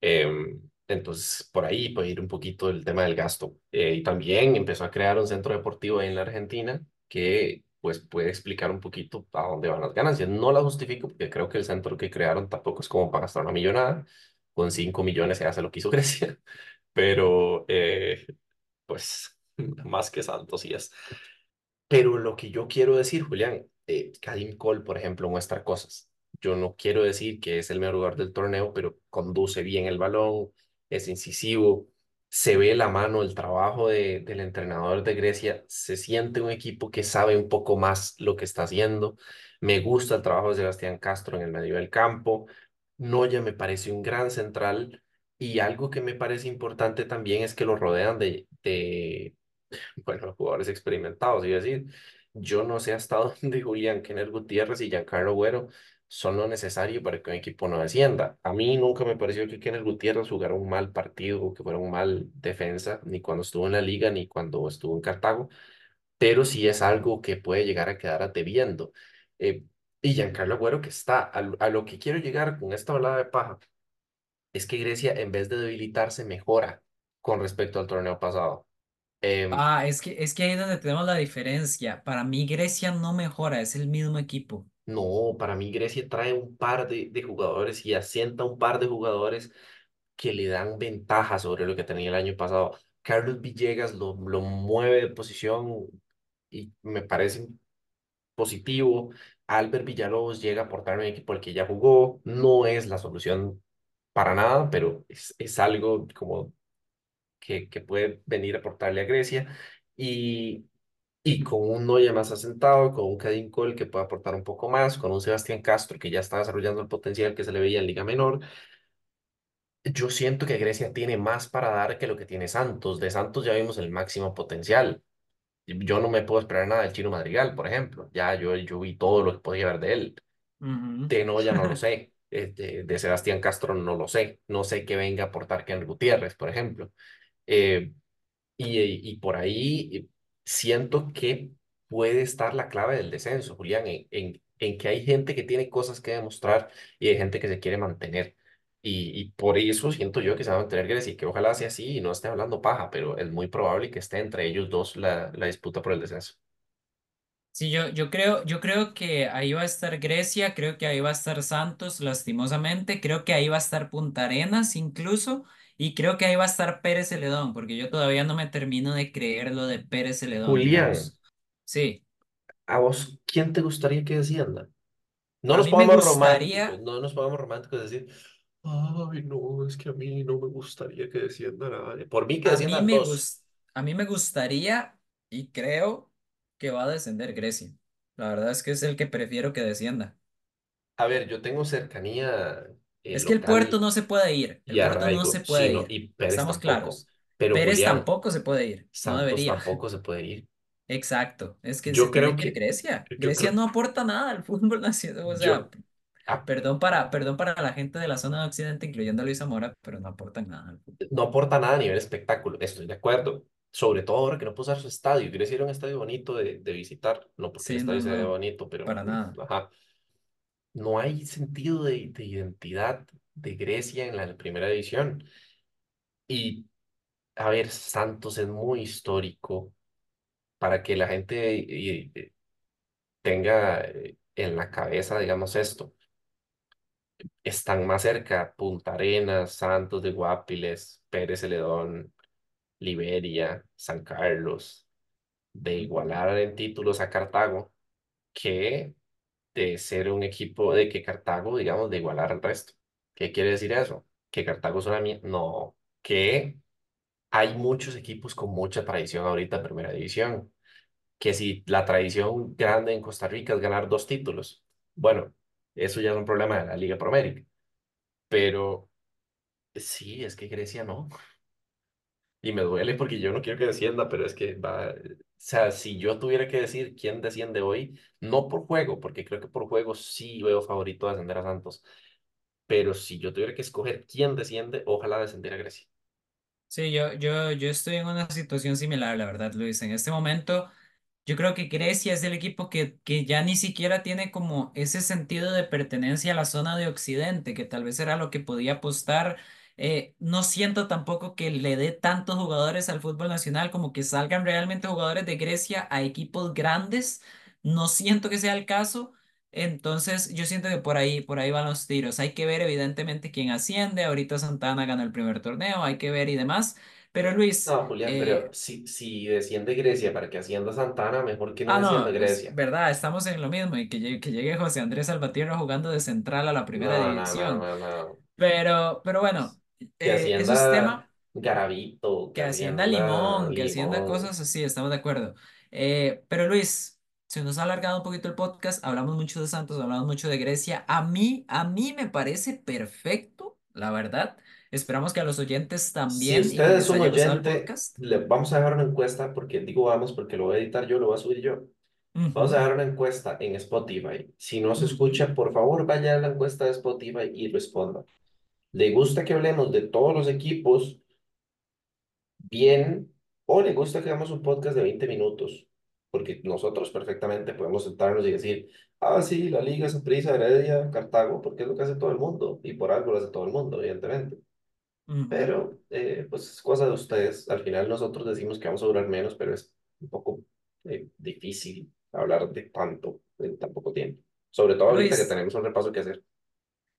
S2: Em, entonces, por ahí puede ir un poquito el tema del gasto. Eh, y también empezó a crear un centro deportivo ahí en la Argentina que pues puede explicar un poquito a dónde van las ganancias. No la justifico porque creo que el centro que crearon tampoco es como para gastar una millonada. Con 5 millones se hace lo que hizo Grecia, pero eh, pues más que santo sí es. Pero lo que yo quiero decir, Julián, eh, Kadim Cole, por ejemplo, muestra cosas. Yo no quiero decir que es el mejor jugador del torneo, pero conduce bien el balón, es incisivo, se ve la mano, el trabajo de, del entrenador de Grecia, se siente un equipo que sabe un poco más lo que está haciendo. Me gusta el trabajo de Sebastián Castro en el medio del campo. Noya me parece un gran central y algo que me parece importante también es que lo rodean de, de bueno, jugadores experimentados, es decir, yo no sé hasta dónde Julián Kenneth Gutiérrez y Giancarlo Güero son lo necesario para que un equipo no descienda. A mí nunca me pareció que Kenneth Gutiérrez jugara un mal partido o que fuera un mal defensa, ni cuando estuvo en la liga, ni cuando estuvo en Cartago, pero sí es algo que puede llegar a quedar a debiendo. Eh, y Giancarlo Agüero que está, a, a lo que quiero llegar con esta balada de paja, es que Grecia en vez de debilitarse mejora con respecto al torneo pasado. Em,
S1: Ah, es que, es que ahí es donde tenemos la diferencia. Para mí Grecia no mejora, es el mismo equipo.
S2: No, para mí Grecia trae un par de, de jugadores y asienta un par de jugadores que le dan ventaja sobre lo que tenía el año pasado. Carlos Villegas lo, lo mueve de posición y me parece positivo. Albert Villalobos llega a aportar un equipo al que ya jugó. No es la solución para nada, pero es, es algo como que, que puede venir a aportarle a Grecia. Y y con un Noya más asentado, con un Cadín Cole que puede aportar un poco más, con un Sebastián Castro que ya está desarrollando el potencial que se le veía en Liga Menor, yo siento que Grecia tiene más para dar que lo que tiene Santos. De Santos ya vimos el máximo potencial. Yo no me puedo esperar nada del Chino Madrigal, por ejemplo. Ya yo, yo vi todo lo que podía ver de él. De Noya no lo sé. Eh, De, de Sebastián Castro no lo sé. No sé qué venga a aportar Ken Gutiérrez, por ejemplo. Eh, Y, y por ahí siento que puede estar la clave del descenso, Julián, en, en, en que hay gente que tiene cosas que demostrar y hay gente que se quiere mantener. Y, y por eso siento yo que se va a mantener Grecia y que ojalá sea así y no esté hablando paja, pero es muy probable que esté entre ellos dos la, la disputa por el descenso.
S1: Sí, yo, yo creo, yo creo que ahí va a estar Grecia, creo que ahí va a estar Santos, lastimosamente, creo que ahí va a estar Punta Arenas incluso, y creo que ahí va a estar Pérez Celedón, porque yo todavía no me termino de creer lo de Pérez Celedón,
S2: Julián.
S1: Sí,
S2: ¿a vos quién te gustaría que descienda? No
S1: a
S2: nos
S1: mí
S2: pongamos románticos,
S1: gustaría,
S2: no nos pongamos románticos de decir, ay, no, es que a mí no me gustaría que descienda nadie. Por mí que
S1: a mí
S2: desciendan
S1: me
S2: dos.
S1: gus- a mí me gustaría y creo que va a descender Grecia. La verdad es que es el que prefiero que descienda.
S2: A ver, yo tengo cercanía eh,
S1: Es que el puerto
S2: local
S1: no se puede ir, el puerto no se
S2: sí,
S1: puede
S2: no,
S1: ir,
S2: y Pérez
S1: estamos
S2: tampoco.
S1: claros.
S2: Pero
S1: Pérez
S2: Julián,
S1: tampoco se puede ir, no
S2: Santos
S1: debería.
S2: tampoco se puede ir.
S1: Exacto, es que se
S2: Yo creo
S1: tiene que ir Grecia. Grecia
S2: creo,
S1: no aporta nada al fútbol nacional, o sea,
S2: yo, ah,
S1: perdón para, perdón para la gente de la zona de Occidente, incluyendo a Luis Zamora, pero no aportan nada
S2: no aporta nada a nivel espectáculo, estoy de acuerdo. Sobre todo ahora que no puedo usar su estadio. Quiero decir, un estadio bonito de, de visitar, no porque el
S1: Sí,
S2: estadio
S1: no,
S2: se ve
S1: no,
S2: bonito, pero
S1: para nada.
S2: ajá. No hay sentido de, de identidad de Grecia en la primera división. Y, a ver, Santos es muy histórico para que la gente eh, eh, tenga eh, en la cabeza, digamos, esto. Están más cerca Punta Arenas, Santos de Guapiles, Pérez Celedón, Liberia, San Carlos, de igualar en títulos a Cartago, que de ser un equipo de que Cartago, digamos, de igualar al resto. ¿Qué quiere decir eso? Que Cartago es una mierda. No, que hay muchos equipos con mucha tradición ahorita en primera división. Que si la tradición grande en Costa Rica es ganar dos títulos, bueno, eso ya es un problema de la Liga Promérica. Pero sí, es que Grecia no. Y me duele porque yo no quiero que descienda, pero es que va. O sea, si yo tuviera que decir quién desciende hoy, no por juego, porque creo que por juego sí veo favorito a descender a Santos, pero si yo tuviera que escoger quién desciende, ojalá descendiera Grecia.
S1: Sí, yo, yo, yo estoy en una situación similar, la verdad, Luis. En este momento... Yo creo que Grecia es el equipo que, que ya ni siquiera tiene como ese sentido de pertenencia a la zona de Occidente, que tal vez era lo que podía apostar. Eh, no siento tampoco que le dé tantos jugadores al fútbol nacional como que salgan realmente jugadores de Grecia a equipos grandes. No siento que sea el caso. Entonces, yo siento que por ahí, por ahí van los tiros. Hay que ver evidentemente quién asciende. Ahorita Santana ganó el primer torneo, hay que ver y demás. Pero Luis,
S2: No, Julián, pero
S1: eh,
S2: si, si desciende Grecia para que ascienda Santana, mejor que no
S1: Ah,
S2: descienda
S1: no, es
S2: Grecia.
S1: verdad, estamos en lo mismo y que llegue, que llegue José Andrés Salvatierra jugando de central a la primera
S2: No, no, no,
S1: división.
S2: no, no.
S1: Pero, pero bueno,
S2: Que
S1: eh, eso es
S2: ascienda
S1: tema
S2: Garavito, que
S1: que Hacienda
S2: ascienda
S1: Limón, que Hacienda cosas así, estamos de acuerdo. Eh, pero Luis, se nos ha alargado un poquito el podcast, hablamos mucho de Santos, hablamos mucho de Grecia. A mí, a mí me parece perfecto, la verdad. Esperamos que a los oyentes
S2: Si
S1: también que
S2: usted es un oyente, le vamos a dejar una encuesta, porque digo vamos, porque lo voy a editar yo, lo voy a subir yo. Vamos a dejar una encuesta en Spotify. Si no se escucha, por favor, vaya a la encuesta de Spotify y responda. ¿Le gusta que hablemos de todos los equipos bien o le gusta que hagamos un podcast de 20 minutos? Porque nosotros perfectamente podemos sentarnos y decir, ah, sí, la Liga, Saprissa, Heredia, Cartago, porque es lo que hace todo el mundo y por algo lo hace todo el mundo, evidentemente. Pero, eh, pues es cosa de ustedes. Al final nosotros decimos que vamos a durar menos, pero es un poco eh, difícil hablar de tanto en tan poco tiempo. Sobre todo ahorita que tenemos un repaso que hacer.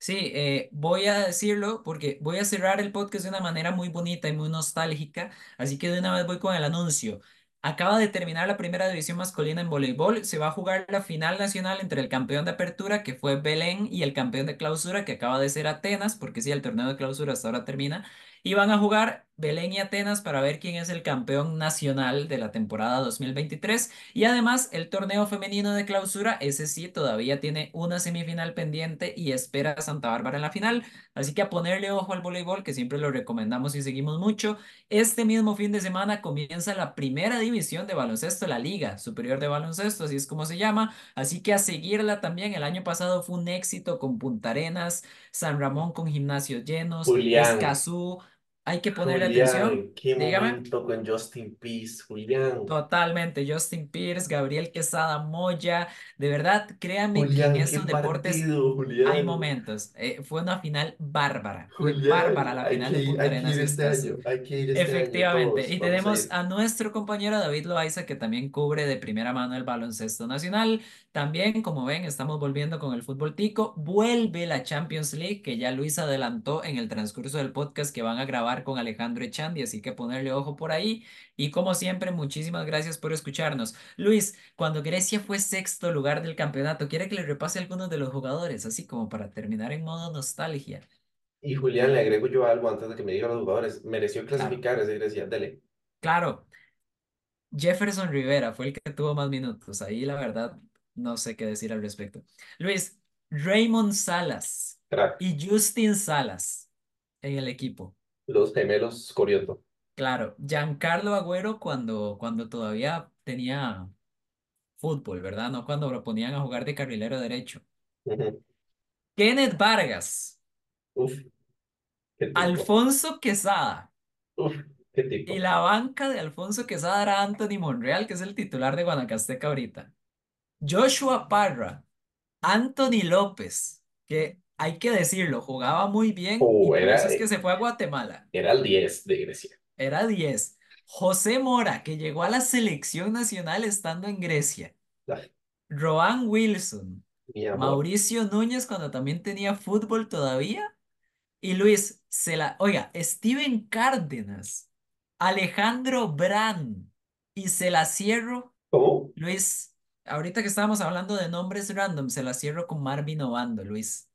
S1: Sí, eh, voy a decirlo porque voy a cerrar el podcast de una manera muy bonita y muy nostálgica, así que de una vez voy con el anuncio. Acaba de terminar la primera división masculina en voleibol, se va a jugar la final nacional entre el campeón de apertura, que fue Belén, y el campeón de clausura, que acaba de ser Atenas, porque sí, el torneo de clausura hasta ahora termina, y van a jugar Belén y Atenas para ver quién es el campeón nacional de la temporada 2023. Y además, el torneo femenino de clausura, ese sí, todavía tiene una semifinal pendiente y espera a Santa Bárbara en la final. Así que a ponerle ojo al voleibol, que siempre lo recomendamos y seguimos mucho. Este mismo fin de semana comienza la primera división de baloncesto, la Liga Superior de Baloncesto, así es como se llama. Así que a seguirla también. El año pasado fue un éxito con Punta Arenas, San Ramón con gimnasios llenos,
S2: Julián,
S1: Escazú. Hay que ponerle atención.
S2: Julián, qué
S1: Dígame.
S2: momento con Justin Peace, Julián.
S1: Totalmente, Justin Pierce, Gabriel Quesada Moya, de verdad, créanme que en
S2: Julián,
S1: estos deportes
S2: partido,
S1: hay
S2: Julián.
S1: momentos. Eh, fue una final bárbara, fue bárbara
S2: Julián,
S1: la
S2: hay
S1: final
S2: que
S1: de
S2: ir,
S1: Punta
S2: hay que
S1: Arenas
S2: ir este año, hay que ir este año
S1: Efectivamente,
S2: todos,
S1: y
S2: vamos a
S1: tenemos
S2: ir.
S1: a nuestro compañero David Loaiza que también cubre de primera mano el baloncesto nacional. También, como ven, estamos volviendo con el fútbol tico. Vuelve la Champions League, que ya Luis adelantó en el transcurso del podcast que van a grabar con Alejandro Echandi, así que ponerle ojo por ahí. Y como siempre, muchísimas gracias por escucharnos. Luis, cuando Grecia fue sexto lugar del campeonato, ¿quiere que le repase algunos de los jugadores, así como para terminar en modo nostalgia?
S2: Y Julián, le agrego yo algo antes de que me digan los jugadores. Mereció
S1: Claro,
S2: clasificar ese Grecia, dele.
S1: claro. Jefferson Rivera fue el que tuvo más minutos. Ahí la verdad no sé qué decir al respecto. Luis, Raymond Salas y Justin Salas en el equipo.
S2: Los gemelos Corioto.
S1: Claro, Giancarlo Agüero cuando, cuando todavía tenía fútbol, ¿verdad? No cuando lo ponían a jugar de carrilero derecho. Kenneth Vargas,
S2: Uf, qué.
S1: Alfonso Quesada.
S2: Uf, qué
S1: Y la banca de Alfonso Quesada era Anthony Monreal, que es el titular de Guanacasteca ahorita. Joshua Parra. Anthony López, que hay que decirlo, jugaba muy bien y
S2: Oh,
S1: eso
S2: era,
S1: es que se fue a Guatemala.
S2: era el 10 de Grecia.
S1: Era 10. José Mora, que llegó a la selección nacional estando en Grecia.
S2: Ay,
S1: Roan Wilson. Mauricio Núñez cuando también tenía fútbol todavía. Y Luis, se la... Oiga, Steven Cárdenas. Alejandro Brand. Y se la cierro.
S2: ¿Cómo?
S1: Luis, ahorita que estábamos hablando de nombres random, se la cierro con Marvin Obando, Luis.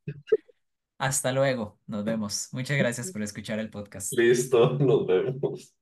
S1: Hasta luego, nos vemos. Muchas gracias por escuchar el podcast.
S2: Listo, nos vemos.